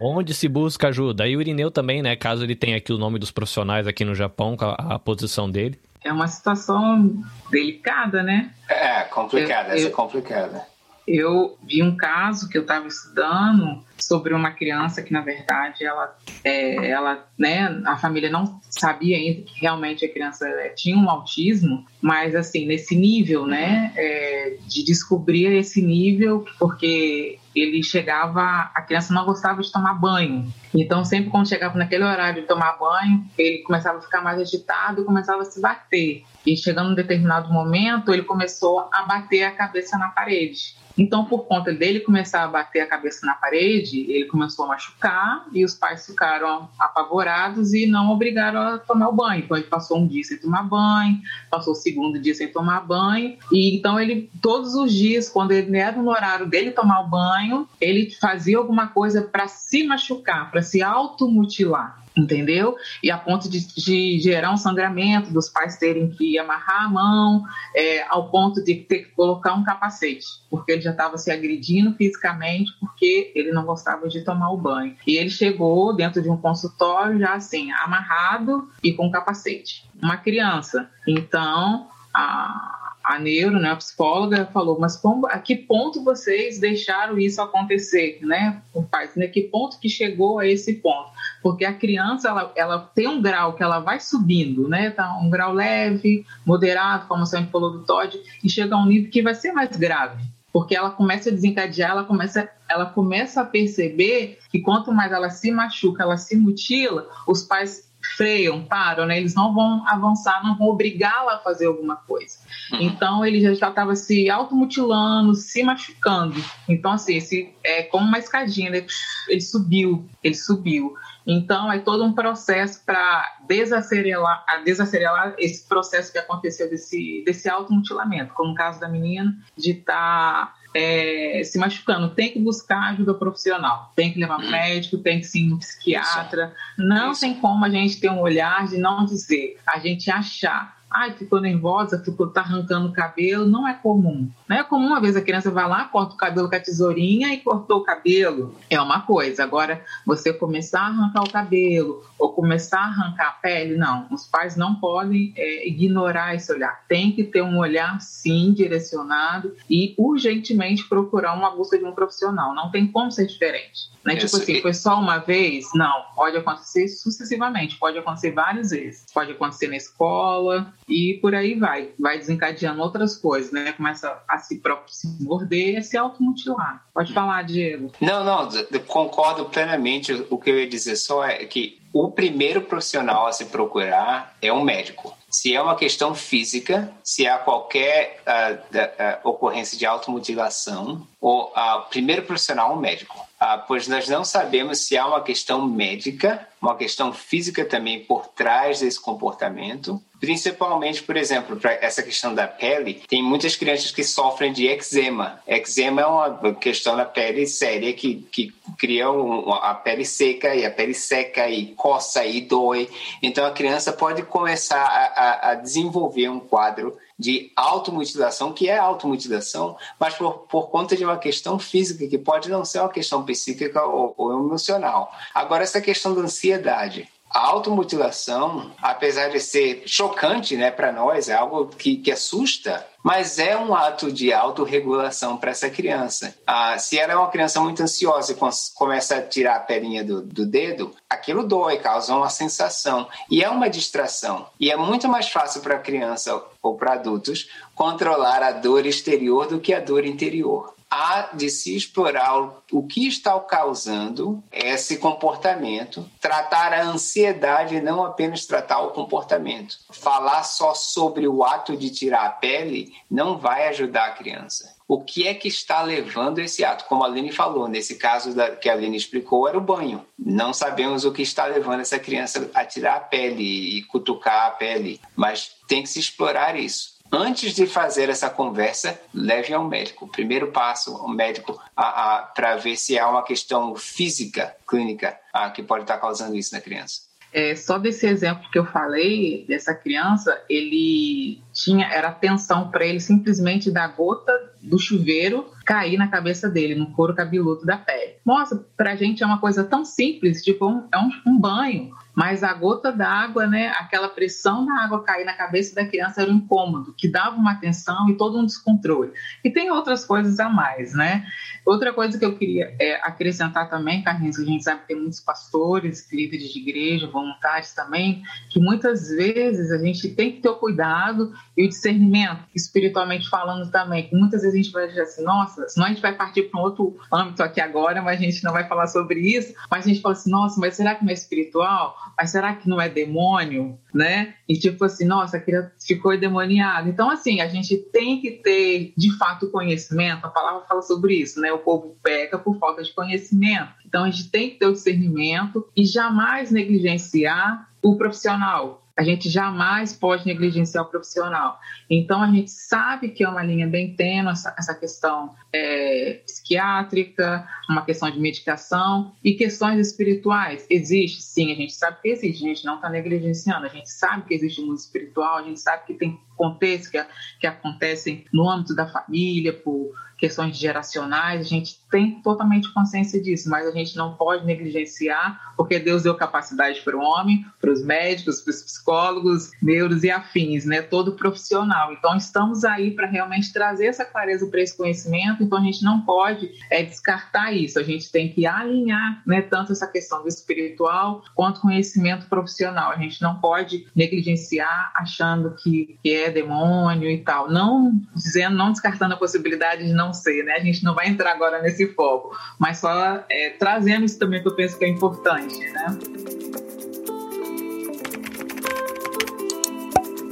onde se busca ajuda? E o Irineu também, né? Caso ele tenha aqui o nome dos profissionais aqui no Japão, a, a posição dele é uma situação delicada, né? É, complicada, eu, essa é complicada. Eu vi um caso que eu estava estudando sobre uma criança que, na verdade, ela, é, ela, né, a família não sabia ainda que realmente a criança é, tinha um autismo, mas, assim, nesse nível, né, é, de descobrir esse nível, porque ele chegava, a criança não gostava de tomar banho. Então, sempre quando chegava naquele horário de tomar banho, ele começava a ficar mais agitado e começava a se bater. E chegando em determinado momento, ele começou a bater a cabeça na parede. Então, por conta dele começar a bater a cabeça na parede, ele começou a machucar e os pais ficaram apavorados e não obrigaram a tomar o banho. Então, ele passou um dia sem tomar banho, passou o segundo dia sem tomar banho. E então, ele, todos os dias, quando ele era no horário dele tomar o banho, ele fazia alguma coisa para se machucar, para se automutilar entendeu? E a ponto de, de, gerar um sangramento, dos pais terem que amarrar a mão, é, ao ponto de ter que colocar um capacete, porque ele já estava se agredindo fisicamente, porque ele não gostava de tomar o banho. E ele chegou dentro de um consultório já assim, amarrado e com capacete. Uma criança. Então, a a neuro, né, a psicóloga, falou, mas como, a que ponto vocês deixaram isso acontecer, né, com pais? Né, que ponto que chegou a esse ponto? Porque a criança, ela, ela tem um grau que ela vai subindo, né, tá um grau leve, moderado, como gente falou do Todd, e chega a um nível que vai ser mais grave, porque ela começa a desencadear, ela começa ela começa a perceber que quanto mais ela se machuca, ela se mutila, os pais freiam, param, né? Eles não vão avançar, não vão obrigá-la a fazer alguma coisa. Uhum. Então ele já estava se automutilando, se machucando. Então assim, esse é como uma escadinha, né? ele subiu, ele subiu. Então, é todo um processo para desacelerar, desacelerar esse processo que aconteceu desse, desse automutilamento, como no caso da menina, de estar tá, é, se machucando. Tem que buscar ajuda profissional, tem que levar uhum. médico, tem que ir no psiquiatra. Não Isso. tem como a gente ter um olhar de não dizer, a gente achar ai, ficou nervosa, ficou, tá arrancando o cabelo, não é comum. Não é comum, uma vez a criança vai lá, corta o cabelo com a tesourinha e cortou o cabelo. É uma coisa. Agora, você começar a arrancar o cabelo ou começar a arrancar a pele, não. Os pais não podem é, ignorar esse olhar. Tem que ter um olhar, sim, direcionado e urgentemente procurar uma busca de um profissional. Não tem como ser diferente. Né? Tipo assim, foi só uma vez? Não, pode acontecer sucessivamente, pode acontecer várias vezes. Pode acontecer na escola e por aí vai. Vai desencadeando outras coisas, né? Começa a se próprio se morder e se automutilar. Pode falar, Diego. Não, não, concordo plenamente. O que eu ia dizer só é que o primeiro profissional a se procurar é um médico. Se é uma questão física, se há qualquer uh, uh, ocorrência de automutilação, o uh, primeiro profissional é um médico. Pois nós não sabemos se há uma questão médica, uma questão física também por trás desse comportamento. Principalmente, por exemplo, para essa questão da pele, tem muitas crianças que sofrem de eczema. Eczema é uma questão da pele séria que, que cria um, a pele seca e a pele seca e coça e dói. Então a criança pode começar a, a, a desenvolver um quadro de automutilação, que é automutilação, mas por, por conta de uma questão física, que pode não ser uma questão psíquica ou, ou emocional. Agora, essa questão da ansiedade. A automutilação, apesar de ser chocante né, para nós, é algo que, que assusta, mas é um ato de autorregulação para essa criança. Ah, se ela é uma criança muito ansiosa e começa a tirar a pelinha do, do dedo, aquilo dói, causa uma sensação. E é uma distração. E é muito mais fácil para a criança ou para adultos controlar a dor exterior do que a dor interior há de se explorar o que está causando esse comportamento, tratar a ansiedade e não apenas tratar o comportamento. Falar só sobre o ato de tirar a pele não vai ajudar a criança. O que é que está levando esse ato? Como a Aline falou, nesse caso da, que a Aline explicou, era o banho. Não sabemos o que está levando essa criança a tirar a pele e cutucar a pele, mas tem que se explorar isso antes de fazer essa conversa, leve ao médico. O primeiro passo, o médico para ver se há uma questão física, clínica, a, que pode estar causando isso na criança. É, só desse exemplo que eu falei, dessa criança, ele tinha, era atenção para ele simplesmente da gota do chuveiro cair na cabeça dele, no couro cabeludo da pele. Nossa, pra gente é uma coisa tão simples, tipo, um, é um, um banho. Mas a gota d'água, né, aquela pressão da água cair na cabeça da criança era um incômodo, que dava uma atenção e todo um descontrole. E tem outras coisas a mais, né? Outra coisa que eu queria é, acrescentar também, Carlinhos, a gente sabe que tem muitos pastores, líderes de igreja, voluntários também, que muitas vezes a gente tem que ter o cuidado e o discernimento, espiritualmente falando também, que muitas vezes a gente vai dizer assim, nossa, senão a gente vai partir para um outro âmbito aqui agora, mas a gente não vai falar sobre isso, mas a gente fala assim, nossa, mas será que não é espiritual? Mas será que não é demônio, né? E tipo assim, nossa, a criança ficou endemoniada. Então, assim, a gente tem que ter, de fato, conhecimento. A palavra fala sobre isso, né? O povo peca por falta de conhecimento. Então, a gente tem que ter o discernimento e jamais negligenciar o profissional, a gente jamais pode negligenciar o profissional. Então, a gente sabe que é uma linha bem tênue essa, essa questão é, psiquiátrica, uma questão de medicação e questões espirituais. Existe, sim, a gente sabe que existe, a gente não está negligenciando, a gente sabe que existe mundo espiritual, a gente sabe que tem contextos que, que acontecem no âmbito da família, por questões geracionais, a gente tem totalmente consciência disso, mas a gente não pode negligenciar, porque Deus deu capacidade para o homem, para os médicos, para os psicólogos, neuros e afins, né? Todo profissional. Então, estamos aí para realmente trazer essa clareza para esse conhecimento, então a gente não pode é, descartar isso, a gente tem que alinhar, né, tanto essa questão do espiritual quanto conhecimento profissional. A gente não pode negligenciar achando que, que é demônio e tal. Não dizendo, não descartando a possibilidade de não ser, né? A gente não vai entrar agora nesse foco, mas só é, trazendo isso também que eu penso que é importante, né?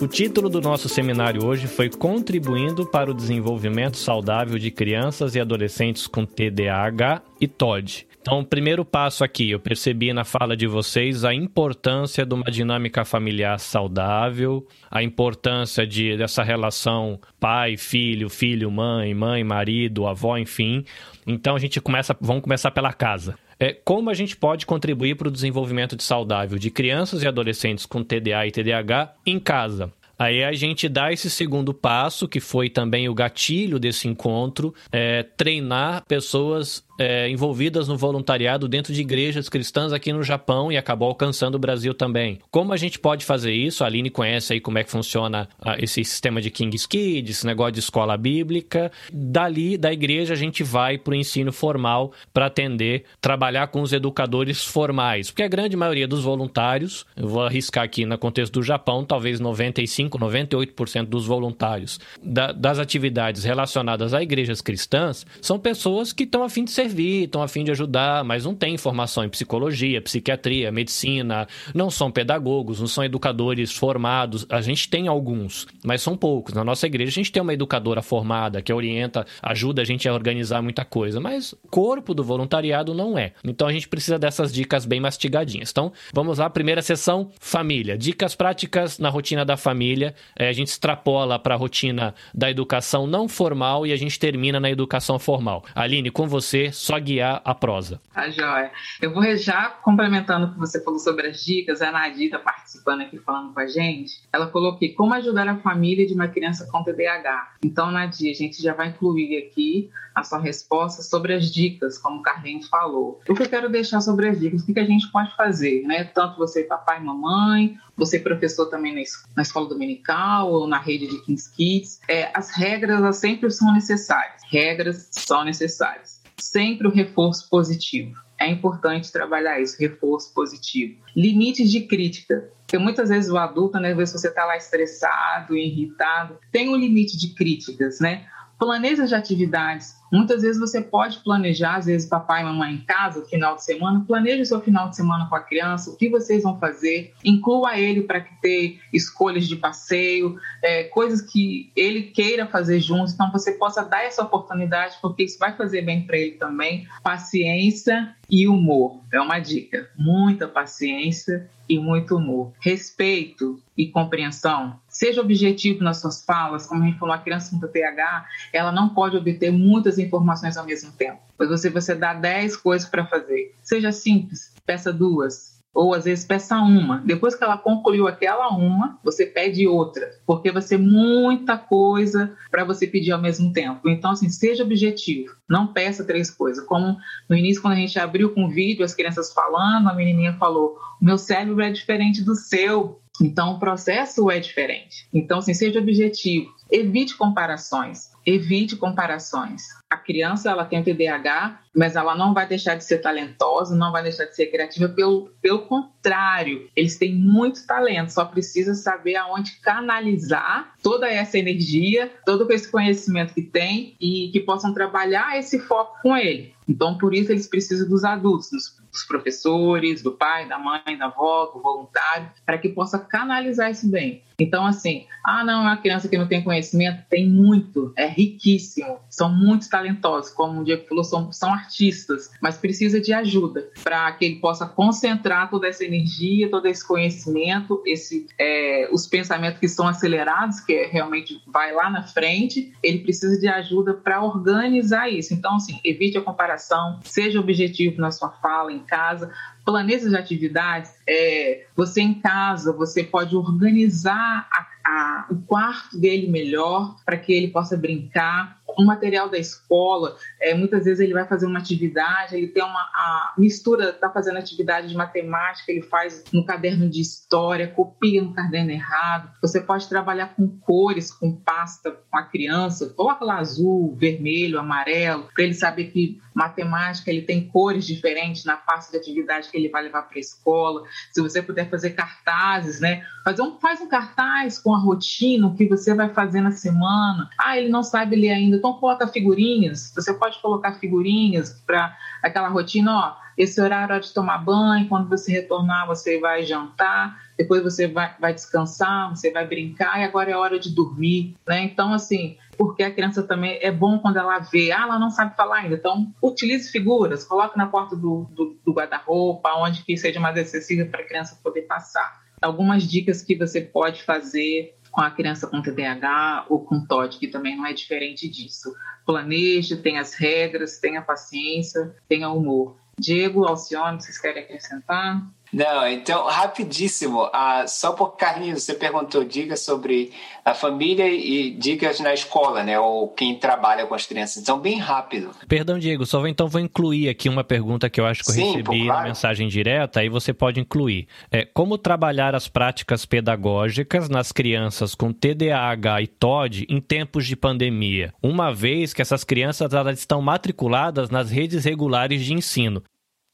O título do nosso seminário hoje foi Contribuindo para o Desenvolvimento Saudável de Crianças e Adolescentes com TDAH e TOD. Então, o primeiro passo aqui, eu percebi na fala de vocês a importância de uma dinâmica familiar saudável, a importância de, dessa relação pai, filho, filho, mãe, mãe, marido, avó, enfim. Então, a gente começa, vamos começar pela casa. É, como a gente pode contribuir para o desenvolvimento de saudável de crianças e adolescentes com TDA e TDAH em casa? Aí a gente dá esse segundo passo, que foi também o gatilho desse encontro, é, treinar pessoas é, envolvidas no voluntariado dentro de igrejas cristãs aqui no Japão e acabou alcançando o Brasil também. Como a gente pode fazer isso? A Aline conhece aí como é que funciona ah, esse sistema de King's Kids, esse negócio de escola bíblica. Dali, da igreja, a gente vai para o ensino formal para atender, trabalhar com os educadores formais. Porque a grande maioria dos voluntários, eu vou arriscar aqui no contexto do Japão, talvez 95, 98% dos voluntários da, das atividades relacionadas a igrejas cristãs são pessoas que estão a fim de servir servir, estão a fim de ajudar, mas não tem formação em psicologia, psiquiatria, medicina, não são pedagogos, não são educadores formados. A gente tem alguns, mas são poucos. Na nossa igreja a gente tem uma educadora formada que orienta, ajuda a gente a organizar muita coisa, mas corpo do voluntariado não é. Então a gente precisa dessas dicas bem mastigadinhas. Então, vamos lá, primeira sessão, família. Dicas práticas na rotina da família. É, a gente extrapola para a rotina da educação não formal e a gente termina na educação formal. Aline, com você, só guiar a prosa. Tá joia. Eu vou já complementando o que você falou sobre as dicas, a Nadia está participando aqui falando com a gente. Ela falou aqui como ajudar a família de uma criança com TDAH. Então, Nadia, a gente já vai incluir aqui a sua resposta sobre as dicas, como o Carlinhos falou. O que eu quero deixar sobre as dicas, o que a gente pode fazer, né? Tanto você, papai e mamãe, você professor também na escola dominical ou na rede de Kings Kids. É, as regras elas sempre são necessárias. Regras são necessárias sempre o reforço positivo. É importante trabalhar isso, reforço positivo. Limites de crítica. Porque muitas vezes o adulto, né, às vezes você está lá estressado, irritado, tem um limite de críticas, né? Planeja de atividades. Muitas vezes você pode planejar, às vezes papai e mamãe em casa, final de semana, planeje o seu final de semana com a criança, o que vocês vão fazer, inclua ele para que ter escolhas de passeio, é, coisas que ele queira fazer juntos, então você possa dar essa oportunidade, porque isso vai fazer bem para ele também. Paciência e humor é uma dica. Muita paciência e muito humor. Respeito e compreensão. Seja objetivo nas suas falas, como a gente falou, a criança com TPH, ela não pode obter muitas informações ao mesmo tempo. Pois você, você dá 10 coisas para fazer. Seja simples, peça duas, ou às vezes peça uma. Depois que ela concluiu aquela uma, você pede outra, porque vai ser muita coisa para você pedir ao mesmo tempo. Então, assim, seja objetivo, não peça três coisas. Como no início, quando a gente abriu com o vídeo, as crianças falando, a menininha falou: meu cérebro é diferente do seu. Então, o processo é diferente. Então, assim, seja objetivo. Evite comparações. Evite comparações. A criança ela tem o TDAH, mas ela não vai deixar de ser talentosa, não vai deixar de ser criativa. Pelo, pelo contrário, eles têm muito talento, só precisa saber aonde canalizar toda essa energia, todo esse conhecimento que tem e que possam trabalhar esse foco com ele. Então, por isso, eles precisam dos adultos, dos, professores, do pai, da mãe, da avó, do voluntário, para que possa canalizar isso bem. Então, assim, ah, não, é uma criança que não tem conhecimento, tem muito, é riquíssimo, são muito talentosos, como o Diego falou, são, são artistas, mas precisa de ajuda para que ele possa concentrar toda essa energia, todo esse conhecimento, esse, é, os pensamentos que estão acelerados, que é, realmente vai lá na frente, ele precisa de ajuda para organizar isso. Então, assim, evite a comparação, seja objetivo na sua fala, em casa, planeja de atividades, é, você em casa, você pode organizar a, a, o quarto dele melhor para que ele possa brincar, o material da escola, é, muitas vezes ele vai fazer uma atividade, ele tem uma mistura, está fazendo atividade de matemática, ele faz no caderno de história, copia no caderno errado. Você pode trabalhar com cores, com pasta com a criança, coloca lá azul, vermelho, amarelo, para ele saber que matemática ele tem cores diferentes na pasta de atividade que ele vai levar para a escola. Se você puder fazer cartazes, né? Fazer um, faz um cartaz com a rotina, o que você vai fazer na semana. Ah, ele não sabe ler ainda, então coloca figurinhas. Você pode colocar figurinhas para aquela rotina, ó, esse horário é de tomar banho, quando você retornar, você vai jantar, depois você vai, vai descansar, você vai brincar, e agora é hora de dormir, né? Então, assim, porque a criança também é bom quando ela vê, ah, ela não sabe falar ainda, então utilize figuras, coloque na porta do, do, do guarda-roupa, onde que seja mais acessível para a criança poder passar. Algumas dicas que você pode fazer com a criança com TDAH ou com TOD, que também não é diferente disso. Planeje, tenha as regras, tenha paciência, tenha humor. Diego, Alcione, vocês querem acrescentar? Não, então, rapidíssimo. Ah, só por Carlinhos, você perguntou dicas sobre a família e dicas na escola, né? Ou quem trabalha com as crianças. Então, bem rápido. Perdão, Diego, só então vou incluir aqui uma pergunta que eu acho que eu Sim, recebi pô, claro. na mensagem direta, aí você pode incluir. É, como trabalhar as práticas pedagógicas nas crianças com TDAH e TOD em tempos de pandemia, uma vez que essas crianças elas estão matriculadas nas redes regulares de ensino.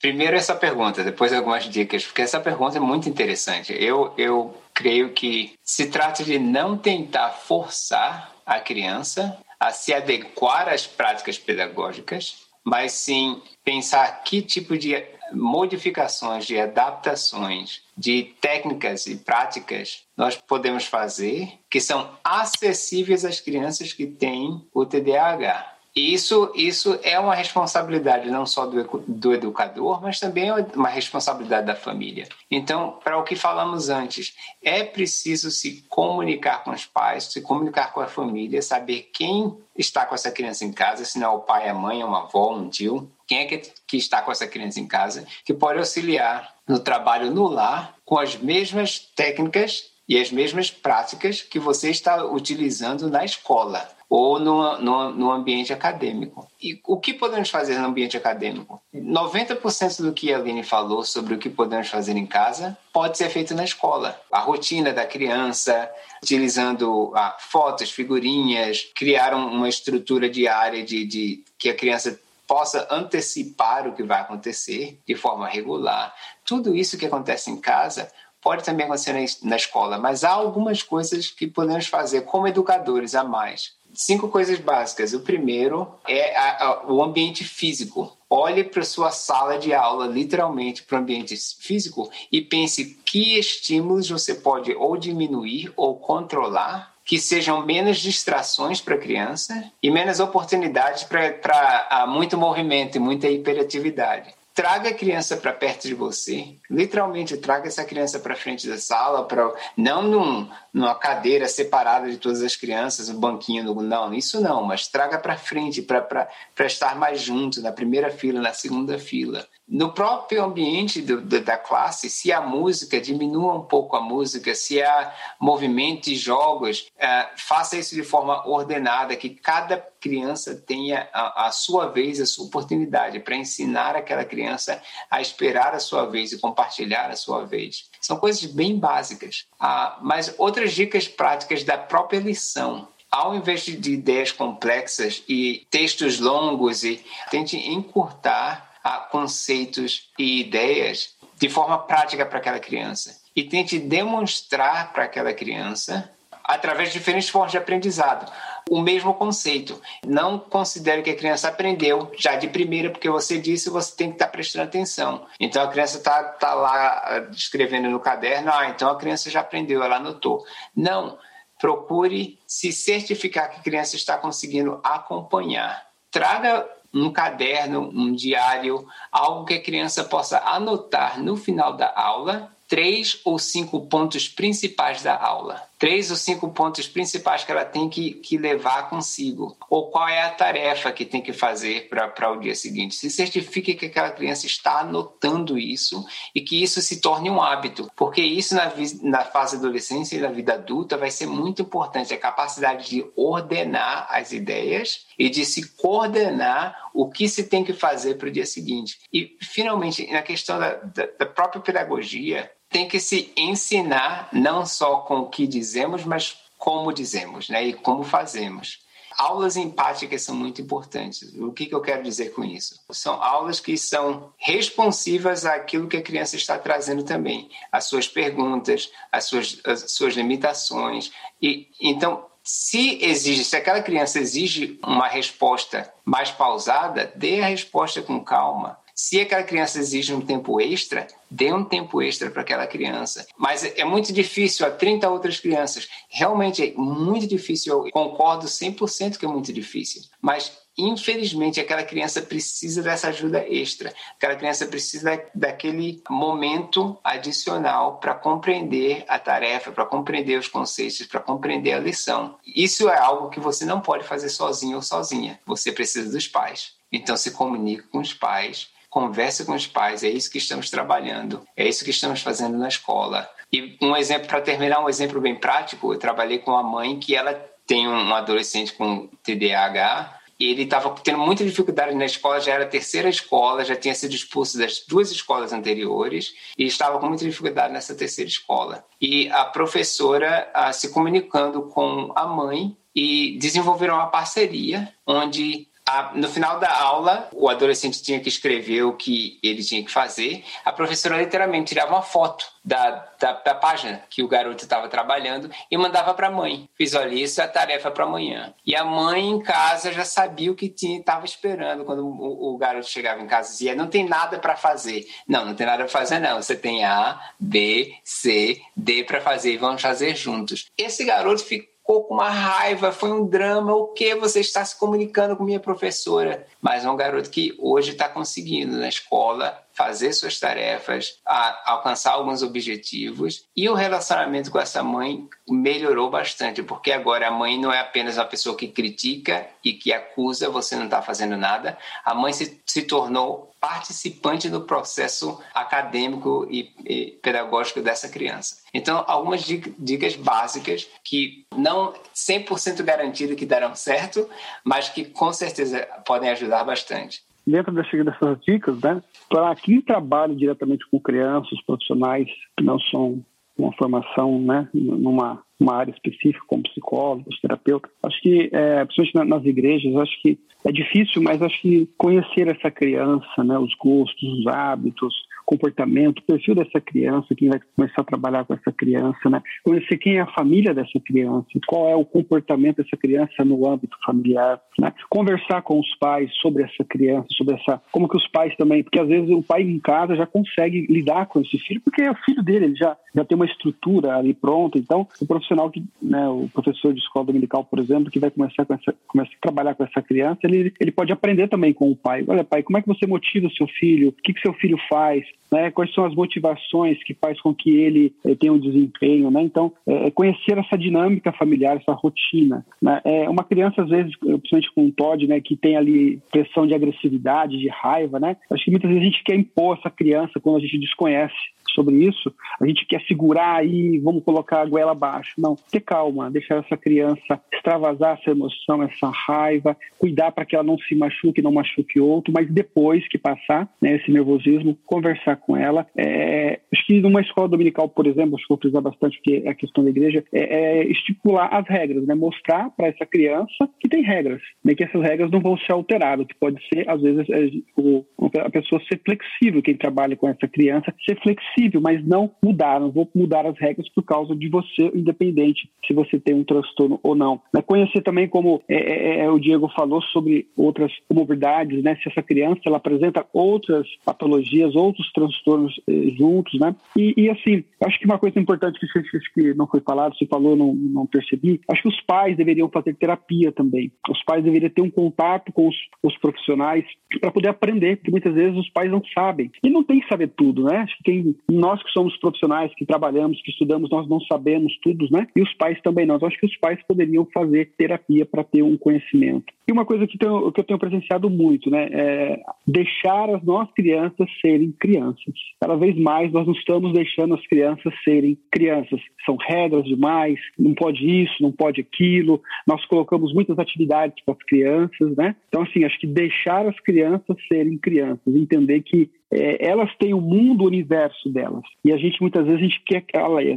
Primeiro essa pergunta, depois algumas dicas, porque essa pergunta é muito interessante. Eu, eu creio que se trata de não tentar forçar a criança a se adequar às práticas pedagógicas, mas sim pensar que tipo de modificações, de adaptações, de técnicas e práticas nós podemos fazer que são acessíveis às crianças que têm o TDAH. Isso, isso é uma responsabilidade não só do, do educador, mas também é uma responsabilidade da família. Então, para o que falamos antes, é preciso se comunicar com os pais, se comunicar com a família, saber quem está com essa criança em casa, se não é o pai, a mãe, uma avó, um tio, quem é que, que está com essa criança em casa, que pode auxiliar no trabalho no lar com as mesmas técnicas e as mesmas práticas que você está utilizando na escola ou no, no, no, ambiente acadêmico. E o que podemos fazer no ambiente acadêmico? 90% do que a Aline falou sobre o que podemos fazer em casa pode ser feito na escola. A rotina da criança, utilizando ah, fotos, figurinhas, criar uma estrutura diária de, de que a criança possa antecipar o que vai acontecer de forma regular. Tudo isso que acontece em casa pode também acontecer na escola, mas há algumas coisas que podemos fazer como educadores a mais cinco coisas básicas. O primeiro é a, a, o ambiente físico. Olhe para sua sala de aula, literalmente para o ambiente físico, e pense que estímulos você pode ou diminuir ou controlar que sejam menos distrações para a criança e menos oportunidades para muito movimento e muita hiperatividade traga a criança para perto de você, literalmente traga essa criança para frente da sala, para não num, numa cadeira separada de todas as crianças, um banquinho, não, isso não, mas traga para frente para estar mais junto, na primeira fila, na segunda fila no próprio ambiente do, do, da classe, se a música diminua um pouco a música, se há movimento e jogos, uh, faça isso de forma ordenada, que cada criança tenha a, a sua vez, a sua oportunidade para ensinar aquela criança a esperar a sua vez e compartilhar a sua vez. São coisas bem básicas. Uh, mas outras dicas práticas da própria lição ao invés de ideias complexas e textos longos, e tente encurtar a conceitos e ideias de forma prática para aquela criança e tente demonstrar para aquela criança através de diferentes formas de aprendizado o mesmo conceito. Não considere que a criança aprendeu já de primeira, porque você disse você tem que estar prestando atenção. Então a criança está tá lá ah, escrevendo no caderno, ah, então a criança já aprendeu, ela anotou. Não, procure se certificar que a criança está conseguindo acompanhar. Traga um caderno, um diário, algo que a criança possa anotar no final da aula três ou cinco pontos principais da aula. Três ou cinco pontos principais que ela tem que, que levar consigo. Ou qual é a tarefa que tem que fazer para o dia seguinte. Se certifique que aquela criança está anotando isso e que isso se torne um hábito. Porque isso na, na fase adolescência e na vida adulta vai ser muito importante. A capacidade de ordenar as ideias e de se coordenar o que se tem que fazer para o dia seguinte. E, finalmente, na questão da, da, da própria pedagogia, tem que se ensinar não só com o que dizemos, mas como dizemos, né? E como fazemos. Aulas empáticas são muito importantes. O que, que eu quero dizer com isso? São aulas que são responsivas àquilo que a criança está trazendo também, as suas perguntas, as suas, as suas limitações. E então se exige, se aquela criança exige uma resposta mais pausada, dê a resposta com calma. Se aquela criança exige um tempo extra, dê um tempo extra para aquela criança. Mas é muito difícil a 30 outras crianças. Realmente é muito difícil. Eu concordo 100% que é muito difícil. Mas infelizmente, aquela criança precisa dessa ajuda extra. Aquela criança precisa daquele momento adicional para compreender a tarefa, para compreender os conceitos, para compreender a lição. Isso é algo que você não pode fazer sozinho ou sozinha. Você precisa dos pais. Então, se comunique com os pais, converse com os pais, é isso que estamos trabalhando, é isso que estamos fazendo na escola. E um exemplo, para terminar, um exemplo bem prático, eu trabalhei com uma mãe que ela tem um adolescente com TDAH e ele estava tendo muita dificuldade na escola, já era a terceira escola, já tinha sido expulso das duas escolas anteriores e estava com muita dificuldade nessa terceira escola. E a professora ah, se comunicando com a mãe e desenvolveram uma parceria onde a, no final da aula, o adolescente tinha que escrever o que ele tinha que fazer. A professora literalmente tirava uma foto da, da, da página que o garoto estava trabalhando e mandava para a mãe. Visualiza a tarefa para amanhã. E a mãe em casa já sabia o que estava esperando quando o, o, garoto chegava em casa e dizia: Não tem nada para fazer. Não, não tem nada para fazer, não. Você tem A, B, C, D para fazer e vamos fazer juntos. Esse garoto ficou ficou com uma raiva, foi um drama, o que você está se comunicando com minha professora? Mas é um garoto que hoje está conseguindo na escola fazer suas tarefas, alcançar alguns objetivos. E o relacionamento com essa mãe melhorou bastante, porque agora a mãe não é apenas uma pessoa que critica e que acusa, você não está fazendo nada. A mãe se, se tornou participante do processo acadêmico e, e pedagógico dessa criança. Então, algumas dicas básicas que não 100% garantido que darão certo, mas que com certeza podem ajudar bastante dentro dessas dicas, né, para quem trabalha diretamente com crianças, profissionais que não são uma formação né, numa uma área específica, como psicólogos, terapeuta, acho que, é, principalmente nas igrejas, acho que é difícil, mas acho que conhecer essa criança, né, os gostos, os hábitos, comportamento, perfil dessa criança, quem vai começar a trabalhar com essa criança, né? Conhecer quem é a família dessa criança, qual é o comportamento dessa criança no âmbito familiar, né? Conversar com os pais sobre essa criança, sobre essa, como que os pais também, porque às vezes o pai em casa já consegue lidar com esse filho, porque é o filho dele, ele já já tem uma estrutura ali pronta. Então, o profissional que, né, o professor de escola dominical, por exemplo, que vai começar com essa, começar a trabalhar com essa criança, ele ele pode aprender também com o pai. Olha, pai, como é que você motiva o seu filho? O que que seu filho faz? Né? Quais são as motivações que faz com que ele eh, tenha um desempenho, né? Então, é, conhecer essa dinâmica familiar, essa rotina, né? É uma criança às vezes, principalmente com um TOD, né, que tem ali pressão de agressividade, de raiva, né? Acho que muitas vezes a gente quer impor essa criança quando a gente desconhece sobre isso, a gente quer segurar aí, vamos colocar a goela abaixo. Não, ter calma, deixar essa criança extravasar essa emoção, essa raiva, cuidar para que ela não se machuque, não machuque outro, mas depois que passar né, esse nervosismo, conversar com ela. É, acho que numa escola dominical, por exemplo, acho que vou precisar bastante, porque é a questão da igreja, é, é estipular as regras, né, mostrar para essa criança que tem regras, né, que essas regras não vão ser alteradas, que pode ser, às vezes, é, o, a pessoa ser flexível, quem trabalha com essa criança, ser flexível, mas não mudar, não vou mudar as regras por causa de você, independente se você tem um transtorno ou não. Né, conhecer também, como é, é, é o Diego falou, sobre outras comorbidades, né, se essa criança ela apresenta outras patologias, outros transtornos transtornos eh, juntos, né? E, e, assim, acho que uma coisa importante que, que não foi falado, você falou, não, não percebi, acho que os pais deveriam fazer terapia também. Os pais deveriam ter um contato com os, os profissionais para poder aprender, porque muitas vezes os pais não sabem. E não tem que saber tudo, né? Acho que nós que somos profissionais, que trabalhamos, que estudamos, nós não sabemos tudo, né? E os pais também não. Então, acho que os pais poderiam fazer terapia para ter um conhecimento. E uma coisa que, tenho, que eu tenho presenciado muito, né, é deixar as nossas crianças serem crianças. Cada vez mais nós não estamos deixando as crianças serem crianças. São regras demais, não pode isso, não pode aquilo. Nós colocamos muitas atividades para as crianças, né? Então, assim, acho que deixar as crianças serem crianças, entender que é, elas têm o mundo, o universo delas. E a gente, muitas vezes, a gente quer,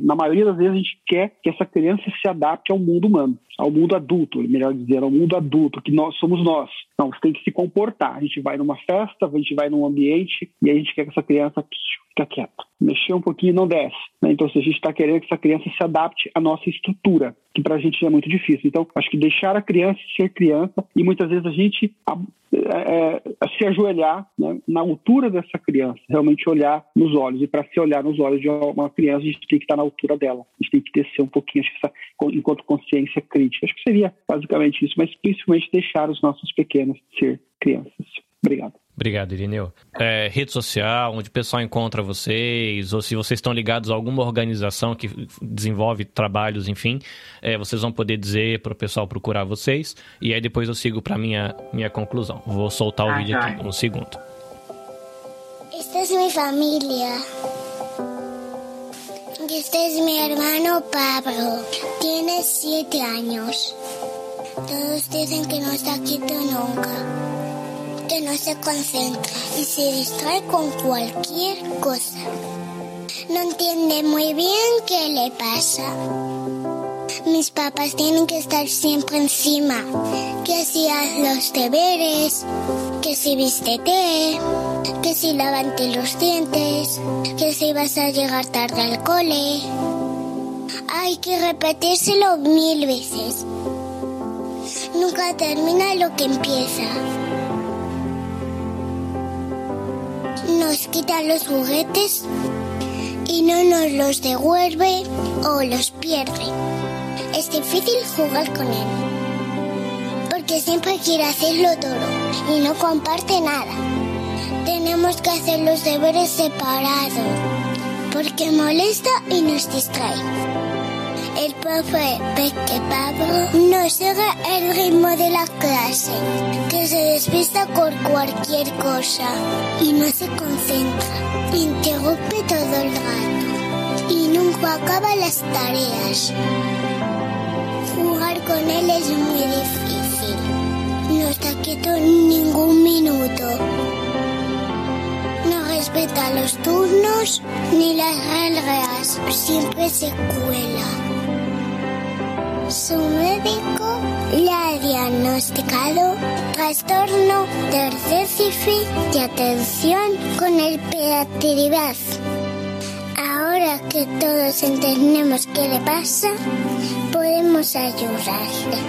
na maioria das vezes, a gente quer que essa criança se adapte ao mundo humano, ao mundo adulto, melhor dizer, ao mundo adulto, que nós somos nós. Não, você tem que se comportar. A gente vai numa festa, a gente vai num ambiente e a gente quer que essa criança fica quieta. Mexer um pouquinho não desce. Né? Então, se a gente está querendo que essa criança se adapte à nossa estrutura, que para a gente é muito difícil. Então, acho que deixar a criança ser criança e muitas vezes a gente é, é, se ajoelhar né, na altura dessa criança, realmente olhar nos olhos. E para se olhar nos olhos de uma criança, a gente tem que estar na altura dela. A gente tem que descer um pouquinho, acho que essa, enquanto consciência crítica. Acho que seria basicamente isso, mas principalmente deixar os nossos pequenos ser crianças. Obrigado. Obrigado, Irineu. É, rede social, onde o pessoal encontra vocês, ou se vocês estão ligados a alguma organização que desenvolve trabalhos, enfim, é, vocês vão poder dizer para o pessoal procurar vocês. E aí depois eu sigo para minha minha conclusão. Vou soltar o ah, vídeo aqui um segundo. Esta é minha família. Este é meu irmão Pablo. Tiene siete anos. Todos dizem que não está quieto nunca. Que no se concentra y se distrae con cualquier cosa. No entiende muy bien qué le pasa. Mis papás tienen que estar siempre encima. Que si haz los deberes, que si vístete, que si lavante los dientes, que si vas a llegar tarde al cole. Hay que repetírselo mil veces. Nunca termina lo que empieza. Nos quita los juguetes y no nos los devuelve o los pierde. Es difícil jugar con él, porque siempre quiere hacerlo todo y no comparte nada. Tenemos que hacer los deberes separados, porque molesta y nos distrae el profe Peque Pablo no sigue el ritmo de la clase, despista por cualquier cosa y no se concentra, interrumpe todo el rato y nunca acaba las tareas. Jugar con él es muy difícil, no está quieto ningún minuto. No respeta los turnos ni las reglas, siempre se cuela. Su médico le ha diagnosticado trastorno del déficit de atención con el hiperactividad. Ahora que todos entendemos qué le pasa, podemos ayudarle.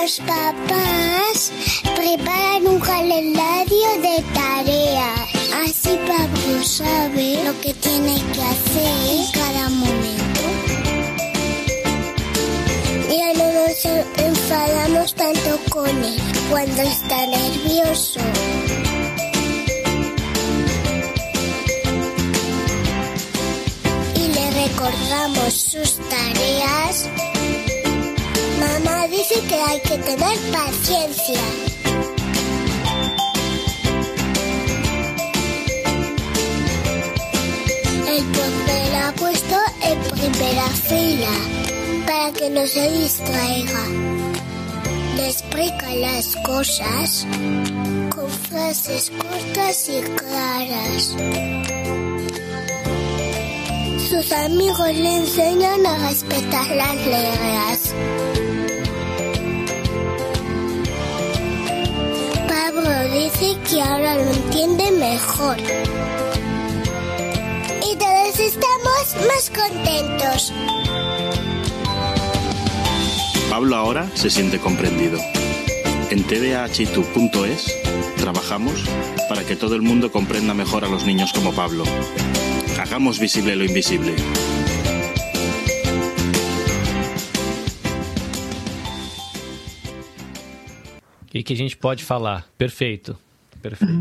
Los papás preparan un calendario de tareas Así Pablo sabe lo que tiene que hacer en cada momento. Enfadamos tanto con él cuando está nervioso. Y le recordamos sus tareas. Mamá dice que hay que tener paciencia. El profe ha puesto en primera fila para que no se distraiga. Explica las cosas con frases cortas y claras. Sus amigos le enseñan a respetar las reglas. Pablo dice que ahora lo entiende mejor todos estamos más contentos. Pablo ahora se siente comprendido. En tdahitu.es trabajamos para que todo el mundo comprenda mejor a los niños como Pablo. Hagamos visible lo invisible. O que, que a gente pode falar? Perfeito. Perfeito.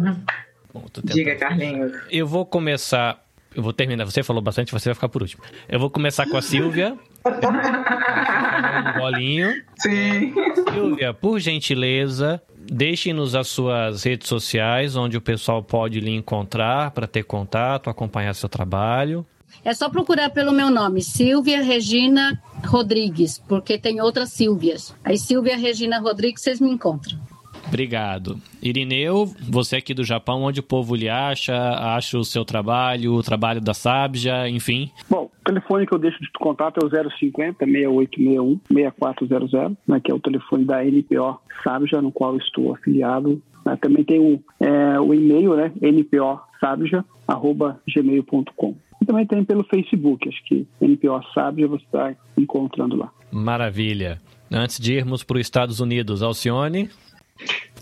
Bom, tô tentando- Diga, Carlinhos. Eu vou começar. Eu vou terminar. Você falou bastante, você vai ficar por último. Eu vou começar com a Silvia. um bolinho. Sim. Silvia, por gentileza, deixe-nos as suas redes sociais, onde o pessoal pode lhe encontrar para ter contato, acompanhar seu trabalho. É só procurar pelo meu nome, Silvia Regina Rodrigues, porque tem outras Silvias. Aí, Silvia Regina Rodrigues, vocês me encontram. Obrigado. Irineu, você aqui do Japão, onde o povo lhe acha, acha o seu trabalho, o trabalho da Sabja, enfim. Bom, o telefone que eu deixo de contato é o 050 6861 6400, né, que é o telefone da NPO Sabja, no qual estou afiliado. né. Também tem o, é, o e-mail, né, nposabja.gmail.com. E também tem pelo Facebook, acho que NPO Sabja você está encontrando lá. Maravilha. Antes de irmos para os Estados Unidos, Alcione.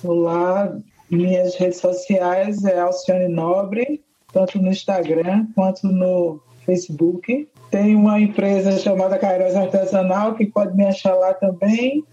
Olá, minhas redes sociais é Alcione Nobre, tanto no Instagram quanto no Facebook. Tem uma empresa chamada Cairóis Artesanal que pode me achar lá também.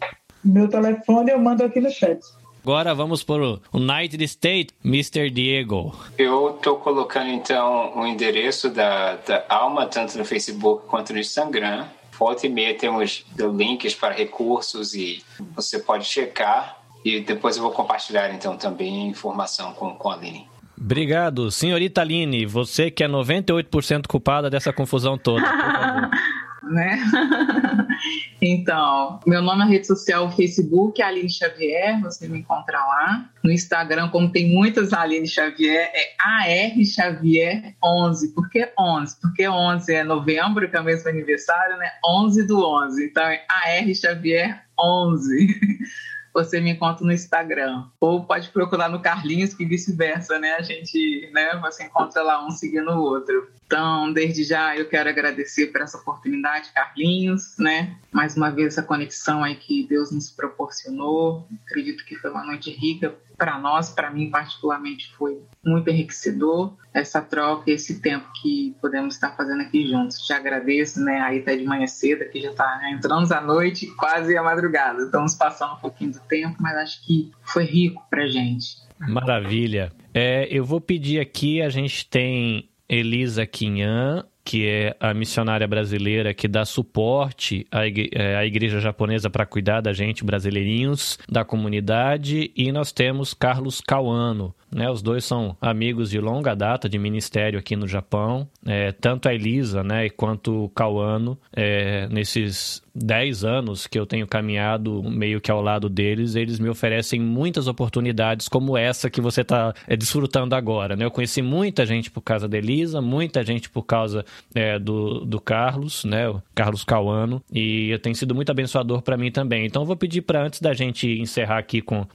Meu telefone eu mando aqui no chat. Agora vamos para o United States, Mr. Diego. Eu estou colocando então o endereço da, da Alma, tanto no Facebook quanto no Instagram. Volta e meia temos links para recursos e você pode checar. E depois eu vou compartilhar então também informação com, com a Aline. Obrigado. Senhorita Aline, você que é 98% culpada dessa confusão toda. por favor. né? então, meu nome na rede social, Facebook, é Aline Xavier, você me encontra lá. No Instagram, como tem muitas Aline Xavier, é AR Xavier 11. Por que 11? Porque 11 é novembro, que é o mesmo aniversário, né? 11 do 11. Então, é AR Xavier 11. Você me encontra no Instagram. Ou pode procurar no Carlinhos, que vice-versa, né? A gente, né? Você encontra lá um seguindo o outro. Então, desde já, eu quero agradecer por essa oportunidade, Carlinhos, né? Mais uma vez, essa conexão aí que Deus nos proporcionou. Acredito que foi uma noite rica para nós, para mim particularmente foi muito enriquecedor essa troca, esse tempo que podemos estar fazendo aqui juntos. Te agradeço, né? Aí tá de manhã cedo, aqui já está entrando à noite, quase a madrugada. Estamos passando um pouquinho do tempo, mas acho que foi rico para gente. Maravilha. É, eu vou pedir aqui, a gente tem Elisa Quinhan, que é a missionária brasileira que dá suporte à igre- eh, à igreja japonesa para cuidar da gente, brasileirinhos, da comunidade. E nós temos Carlos Cauano. Né, os dois são amigos de longa data de ministério aqui no Japão. É, tanto a Elisa né, quanto o Cauano, é, nesses 10 anos que eu tenho caminhado meio que ao lado deles, eles me oferecem muitas oportunidades como essa que você está desfrutando agora. Né? Eu conheci muita gente por causa da Elisa, muita gente por causa é, do, do Carlos, né? o Carlos Cauano, e tem sido muito abençoador para mim também. Então eu vou pedir para antes da gente encerrar aqui com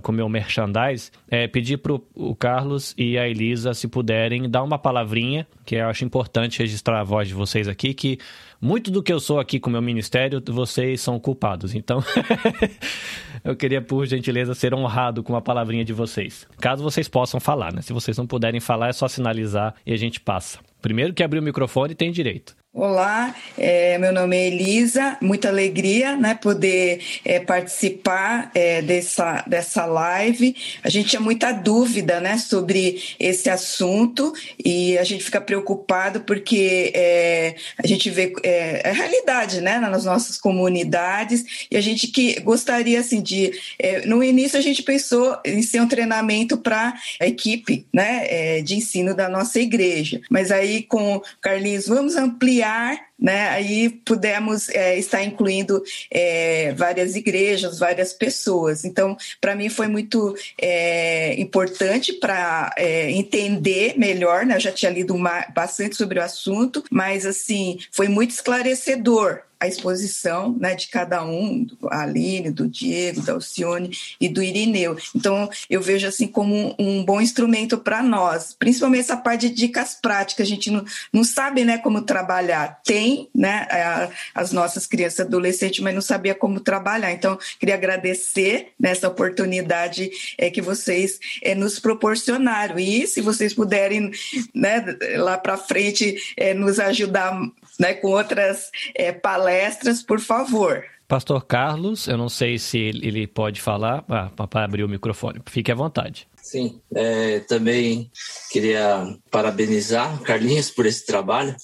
com o meu merchandise, é, pedir para o Carlos e a Elisa, se puderem, dar uma palavrinha, que eu acho importante registrar a voz de vocês aqui, que muito do que eu sou aqui com o meu ministério, vocês são culpados. Então, eu queria, por gentileza, ser honrado com a palavrinha de vocês. Caso vocês possam falar, né? Se vocês não puderem falar, é só sinalizar e a gente passa. Primeiro que abrir o microfone tem direito. Olá, é, meu nome é Elisa, muita alegria né, poder é, participar é, dessa, dessa live. A gente tinha muita dúvida né, sobre esse assunto e a gente fica preocupado porque é, a gente vê é, a realidade né, nas nossas comunidades e a gente que gostaria assim, de. é, no início a gente pensou em ser um treinamento para a equipe né, é, de ensino da nossa igreja, mas aí com o Carlinhos, vamos ampliar né? Aí pudemos é, estar incluindo é, várias igrejas, várias pessoas. Então, para mim foi muito é, importante para é, entender melhor. Né? Eu já tinha lido uma- bastante sobre o assunto, mas assim foi muito esclarecedor a exposição né, de cada um, do Aline, do Diego, da Alcione e do Irineu. Então, eu vejo assim como um, bom instrumento para nós, principalmente essa parte de dicas práticas. A gente não, não sabe né, como trabalhar. Tem né, a, as nossas crianças adolescentes, mas não sabia como trabalhar. Então, queria agradecer nessa oportunidade é, que vocês é, nos proporcionaram. E se vocês puderem, né, lá para frente, é, nos ajudar né, com outras é, palestras, por favor. Pastor Carlos, eu não sei se ele pode falar. Ah, papai abriu o microfone. Fique à vontade. Sim, é, também queria parabenizar Carlinhos por esse trabalho.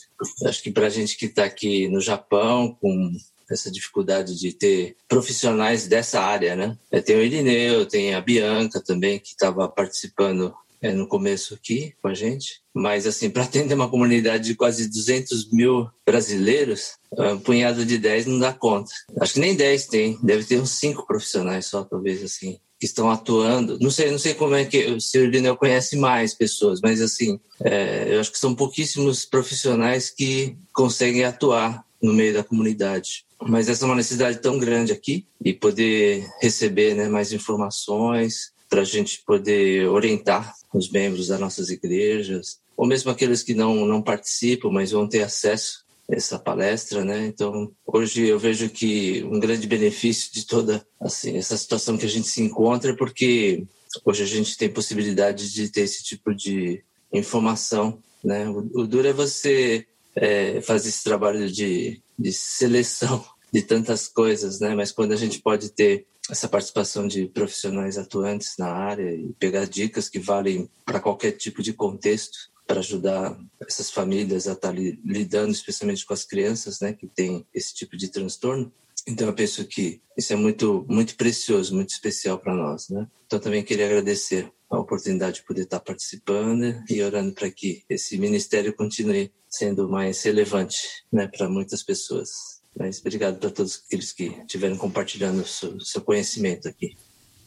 Acho que para a gente que está aqui no Japão, com essa dificuldade de ter profissionais dessa área, né? Tem o Irineu, tem a Bianca também, que estava participando é, no começo aqui com a gente. Mas, assim, para atender uma comunidade de quase 200 mil brasileiros, um punhado de 10 não dá conta. Acho que nem 10 tem, deve ter uns 5 profissionais só, talvez, assim, que estão atuando. Não sei, não sei como é que o senhor Irineu conhece mais pessoas, mas, assim, é, eu acho que são pouquíssimos profissionais que conseguem atuar no meio da comunidade. Mas essa é uma necessidade tão grande aqui e poder receber né, mais informações para a gente poder orientar os membros das nossas igrejas, ou mesmo aqueles que não, não participam, mas vão ter acesso a essa palestra, né? Então, hoje eu vejo que um grande benefício de toda assim, essa situação que a gente se encontra é porque hoje a gente tem possibilidade de ter esse tipo de informação, né? O, o duro é você é, fazer esse trabalho de, de seleção de tantas coisas, né? Mas quando a gente pode ter essa participação de profissionais atuantes na área e pegar dicas que valem para qualquer tipo de contexto para ajudar essas famílias a estar tá lidando, especialmente com as crianças, né, que têm esse tipo de transtorno. Então eu penso que isso é muito muito precioso, muito especial para nós, né? Então também queria agradecer a oportunidade de poder estar tá participando e orando para que esse ministério continue sendo mais relevante, né, para muitas pessoas. Mas obrigado para todos aqueles que estiveram compartilhando o seu, seu conhecimento aqui.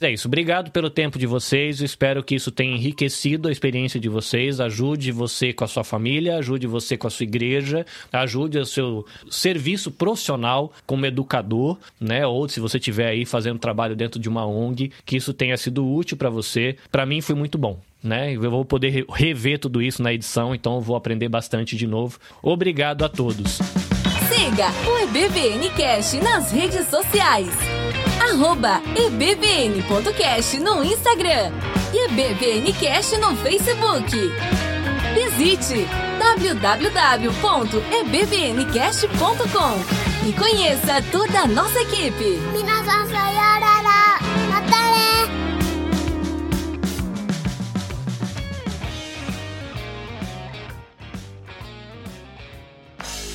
É isso. Obrigado pelo tempo de vocês. Espero que isso tenha enriquecido a experiência de vocês. Ajude você com a sua família, ajude você com a sua igreja, ajude o seu serviço profissional como educador, né? Ou se você estiver aí fazendo trabalho dentro de uma ONG, que isso tenha sido útil para você. Para mim foi muito bom. Né? Eu vou poder rever tudo isso na edição, então eu vou aprender bastante de novo. Obrigado a todos. Siga o EBVNcast nas redes sociais. Arroba ebbn.cast no Instagram e EBVNcast no Facebook. Visite www.ebbncast.com e conheça toda a nossa equipe.